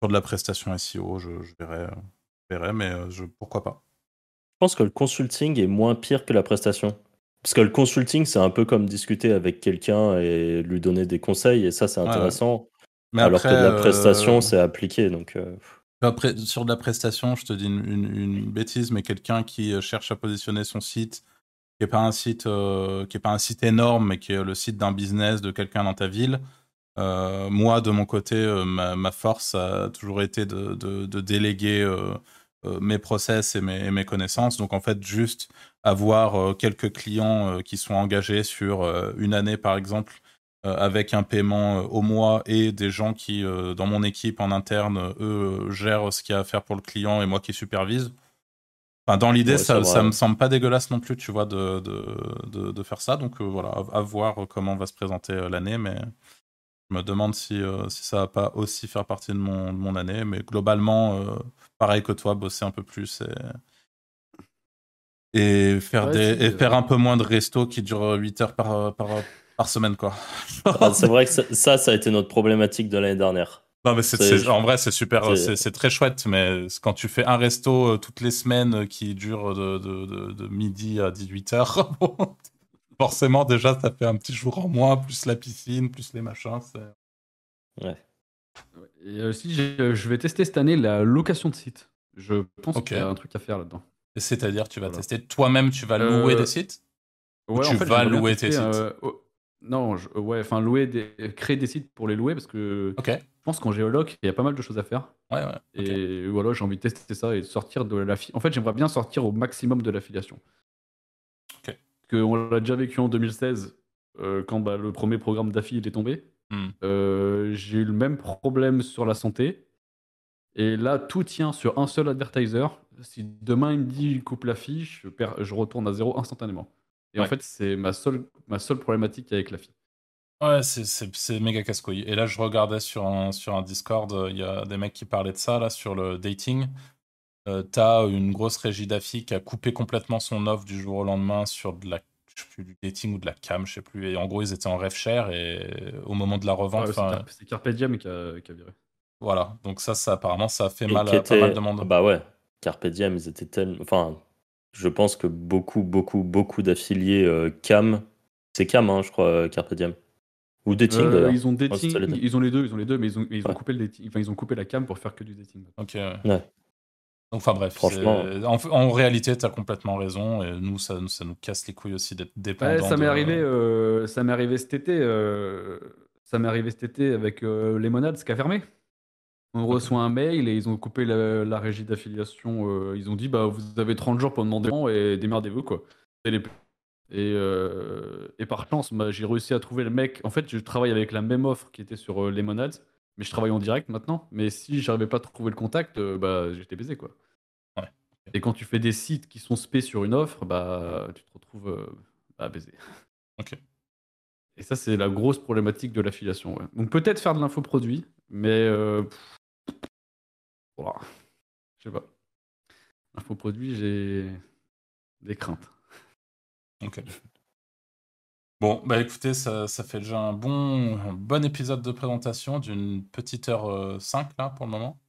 Speaker 2: sur de la prestation SEO, je, verrai, verrai, mais pourquoi pas.
Speaker 1: Je pense que le consulting est moins pire que la prestation. Parce que le consulting, c'est un peu comme discuter avec quelqu'un et lui donner des conseils, et ça, c'est intéressant. Mais alors que de la prestation, c'est appliqué. Donc,
Speaker 2: après, sur de la prestation, je te dis une, bêtise, mais quelqu'un qui euh, cherche à positionner son site, qui n'est pas un site, euh, qui est pas un site énorme, mais qui est le site d'un business de quelqu'un dans ta ville. Euh, moi, de mon côté, ma, force a toujours été de, de, déléguer mes process et mes, et mes, connaissances. Donc, en fait, juste avoir quelques clients qui sont engagés sur une année, par exemple, euh, avec un paiement euh, au mois et des gens qui, euh, dans mon équipe en interne, eux, gèrent ce qu'il y a à faire pour le client et moi qui supervise. Enfin, dans l'idée, ça, ça me semble pas dégueulasse non plus, tu vois, de, de, de, faire ça. Donc voilà, à, voir comment va se présenter l'année, mais je me demande si, si ça va pas aussi faire partie de mon, mon année. Mais globalement, pareil que toi, bosser un peu plus et, et faire, des, et faire un peu moins de resto qui dure 8 heures par, par, par semaine, quoi.
Speaker 1: Ah, c'est vrai que ça, ça a été notre problématique de l'année dernière.
Speaker 2: Non, mais en vrai, c'est super, c'est, très chouette, mais quand tu fais un resto euh, toutes les semaines euh, qui dure de, de, de, midi à 18h, forcément, déjà, ça fait un petit jour en moins, plus la piscine, plus les machins.
Speaker 1: Ouais.
Speaker 3: Et aussi, je vais tester cette année la location de site. Je pense qu'il y a un truc à faire là-dedans.
Speaker 2: C'est-à-dire, tu vas tester toi-même, tu vas louer euh, des sites
Speaker 3: ouais,
Speaker 2: tu vas louer tes sites?
Speaker 3: non, ouais, enfin louer des, créer des sites pour les louer parce que
Speaker 2: je
Speaker 3: pense qu'en géologue, il y a pas mal de choses à faire.
Speaker 2: Ouais, ouais.
Speaker 3: Et voilà, j'ai envie de tester ça et sortir de la. En fait, j'aimerais bien sortir au maximum de l'affiliation.
Speaker 2: Ok.
Speaker 3: on l'a déjà vécu en 2016 euh, quand bah, le premier programme d'affi est tombé. Hmm. j'ai eu le même problème sur la santé. Et là, tout tient sur un seul advertiser. Si demain il me dit il coupe la fiche, je, je retourne à zéro instantanément. Et en fait, c'est ma seule, ma seule problématique avec la fille.
Speaker 2: Ouais, c'est méga casse-couille. Et là, je regardais sur un, sur un Discord, il y a des mecs qui parlaient de ça, là, sur le dating. Euh, T'as une grosse régie d'affi qui a coupé complètement son offre du jour au lendemain sur de la, je sais plus, du dating ou de la cam, je sais plus. Et en gros, ils étaient en rêve cher et au moment de la revente.
Speaker 3: c'est Carpe Diem qui a, qui a viré.
Speaker 2: Voilà, donc ça, ça apparemment, ça a fait mal à pas mal de monde.
Speaker 1: Bah ouais, Carpe Diem, ils étaient tellement. Enfin, je pense que beaucoup, beaucoup, beaucoup d'affiliés euh, Cam, c'est Cam, hein, je crois, euh, Carpe Diem. Ou dating
Speaker 3: euh, Ils ont dating, ils ont les deux, ils ont les deux, mais ils ont, ils ont coupé le enfin, ils ont coupé la cam pour faire que du dating.
Speaker 2: Ok. Ouais. Enfin bref, franchement, en, en, réalité, tu as complètement raison, et nous, ça, ça, nous casse les couilles aussi d'être dépendants.
Speaker 3: ça m'est arrivé, ça m'est arrivé cet été, ça m'est arrivé cet été avec Lemonade, qui a fermé. On reçoit un mail et ils ont coupé la, régie d'affiliation. Euh, ils ont dit bah vous avez 30 jours pour demander et démerdez-vous quoi. Et, euh, et, par chance, bah, j'ai réussi à trouver le mec. En fait, je travaille avec la même offre qui était sur euh, Lemonade, mais je travaille en direct maintenant. Mais si j'arrivais pas à trouver le contact, bah j'étais baisé quoi. Et quand tu fais des sites qui sont spé sur une offre, bah tu te retrouves bah, baisé.
Speaker 2: Ok.
Speaker 3: Et ça, c'est la grosse problématique de l'affiliation. Donc peut-être faire de l'infoproduit, mais je sais pas. Infoproduit, j'ai des craintes.
Speaker 2: Ok. Bon, bah écoutez, ça, ça, fait déjà un bon, bon épisode de présentation d'une petite heure 5 là pour le moment.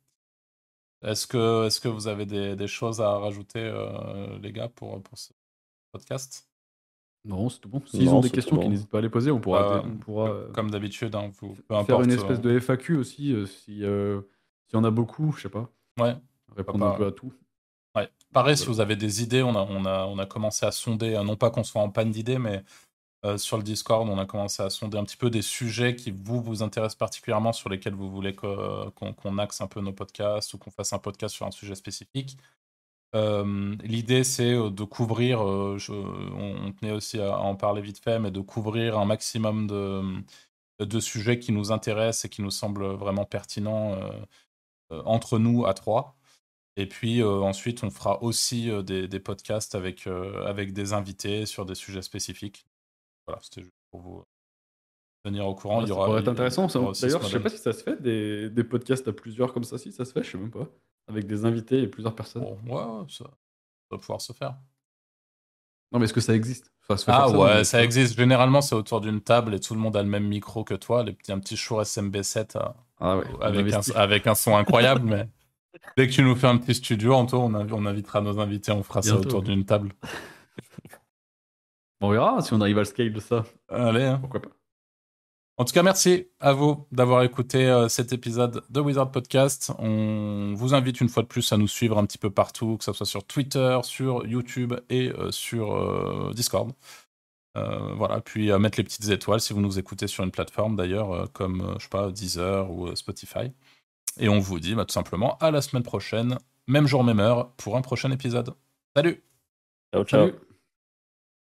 Speaker 2: Est-ce que, est que vous avez des, des choses à rajouter, euh, les gars, pour, pour ce podcast?
Speaker 3: Non, c'est tout bon. S'ils ont des questions, qu'ils n'hésitent pas à les poser, on pourra.
Speaker 2: on pourra euh, comme d'habitude, hein, vous,
Speaker 3: faire une espèce de FAQ aussi, euh, si y en a beaucoup, je sais pas.
Speaker 2: Ouais.
Speaker 3: Répondre un peu à tout.
Speaker 2: Ouais. Pareil, si vous avez des idées, on a, on a, on a commencé à sonder, euh, non pas qu'on soit en panne d'idées, mais euh, sur le Discord, on a commencé à sonder un petit peu des sujets qui vous, vous intéressent particulièrement, sur lesquels vous voulez qu'on axe un peu nos podcasts ou qu'on fasse un podcast sur un sujet spécifique. Euh, l'idée, c'est de couvrir, je, on, tenait aussi à, en parler vite fait, mais de couvrir un maximum de, de sujets qui nous intéressent et qui nous semblent vraiment pertinents euh, entre nous à trois. Et puis euh, ensuite, on fera aussi euh, des, des, podcasts avec, avec des invités sur des sujets spécifiques. Voilà, c'était juste pour vous tenir au courant.
Speaker 3: il y aura, ça pourrait être intéressant. D'ailleurs, je sais pas si ça se fait, des, des, podcasts à plusieurs comme ça. Si ça se fait, je sais même pas. Avec des invités et plusieurs personnes.
Speaker 2: ouais, ça, va pouvoir se faire.
Speaker 3: Non, mais est-ce que ça existe?
Speaker 2: Ah ouais, ça existe. Généralement, c'est autour d'une table et tout le monde a le même micro que toi. Les petits, un petit Shure SMB7
Speaker 3: ah
Speaker 2: avec, un, avec, un, son incroyable, mais dès que tu nous fais un petit studio, Anto, on, on invitera nos invités, on fera ça autour d'une table.
Speaker 3: on verra si on arrive à le scale de ça.
Speaker 2: Allez, hein.
Speaker 3: pourquoi pas.
Speaker 2: En tout cas, merci à vous d'avoir écouté euh, cet épisode de Wizard Podcast. On vous invite une fois de plus à nous suivre un petit peu partout, que ce soit sur Twitter, sur YouTube et euh, sur euh, Discord. Voilà, puis à mettre les petites étoiles si vous nous écoutez sur une plateforme d'ailleurs, comme je sais pas, Deezer ou Spotify. Et on vous dit bah, tout simplement à la semaine prochaine, même jour, même heure, pour un prochain épisode. Salut!
Speaker 1: Ciao, ciao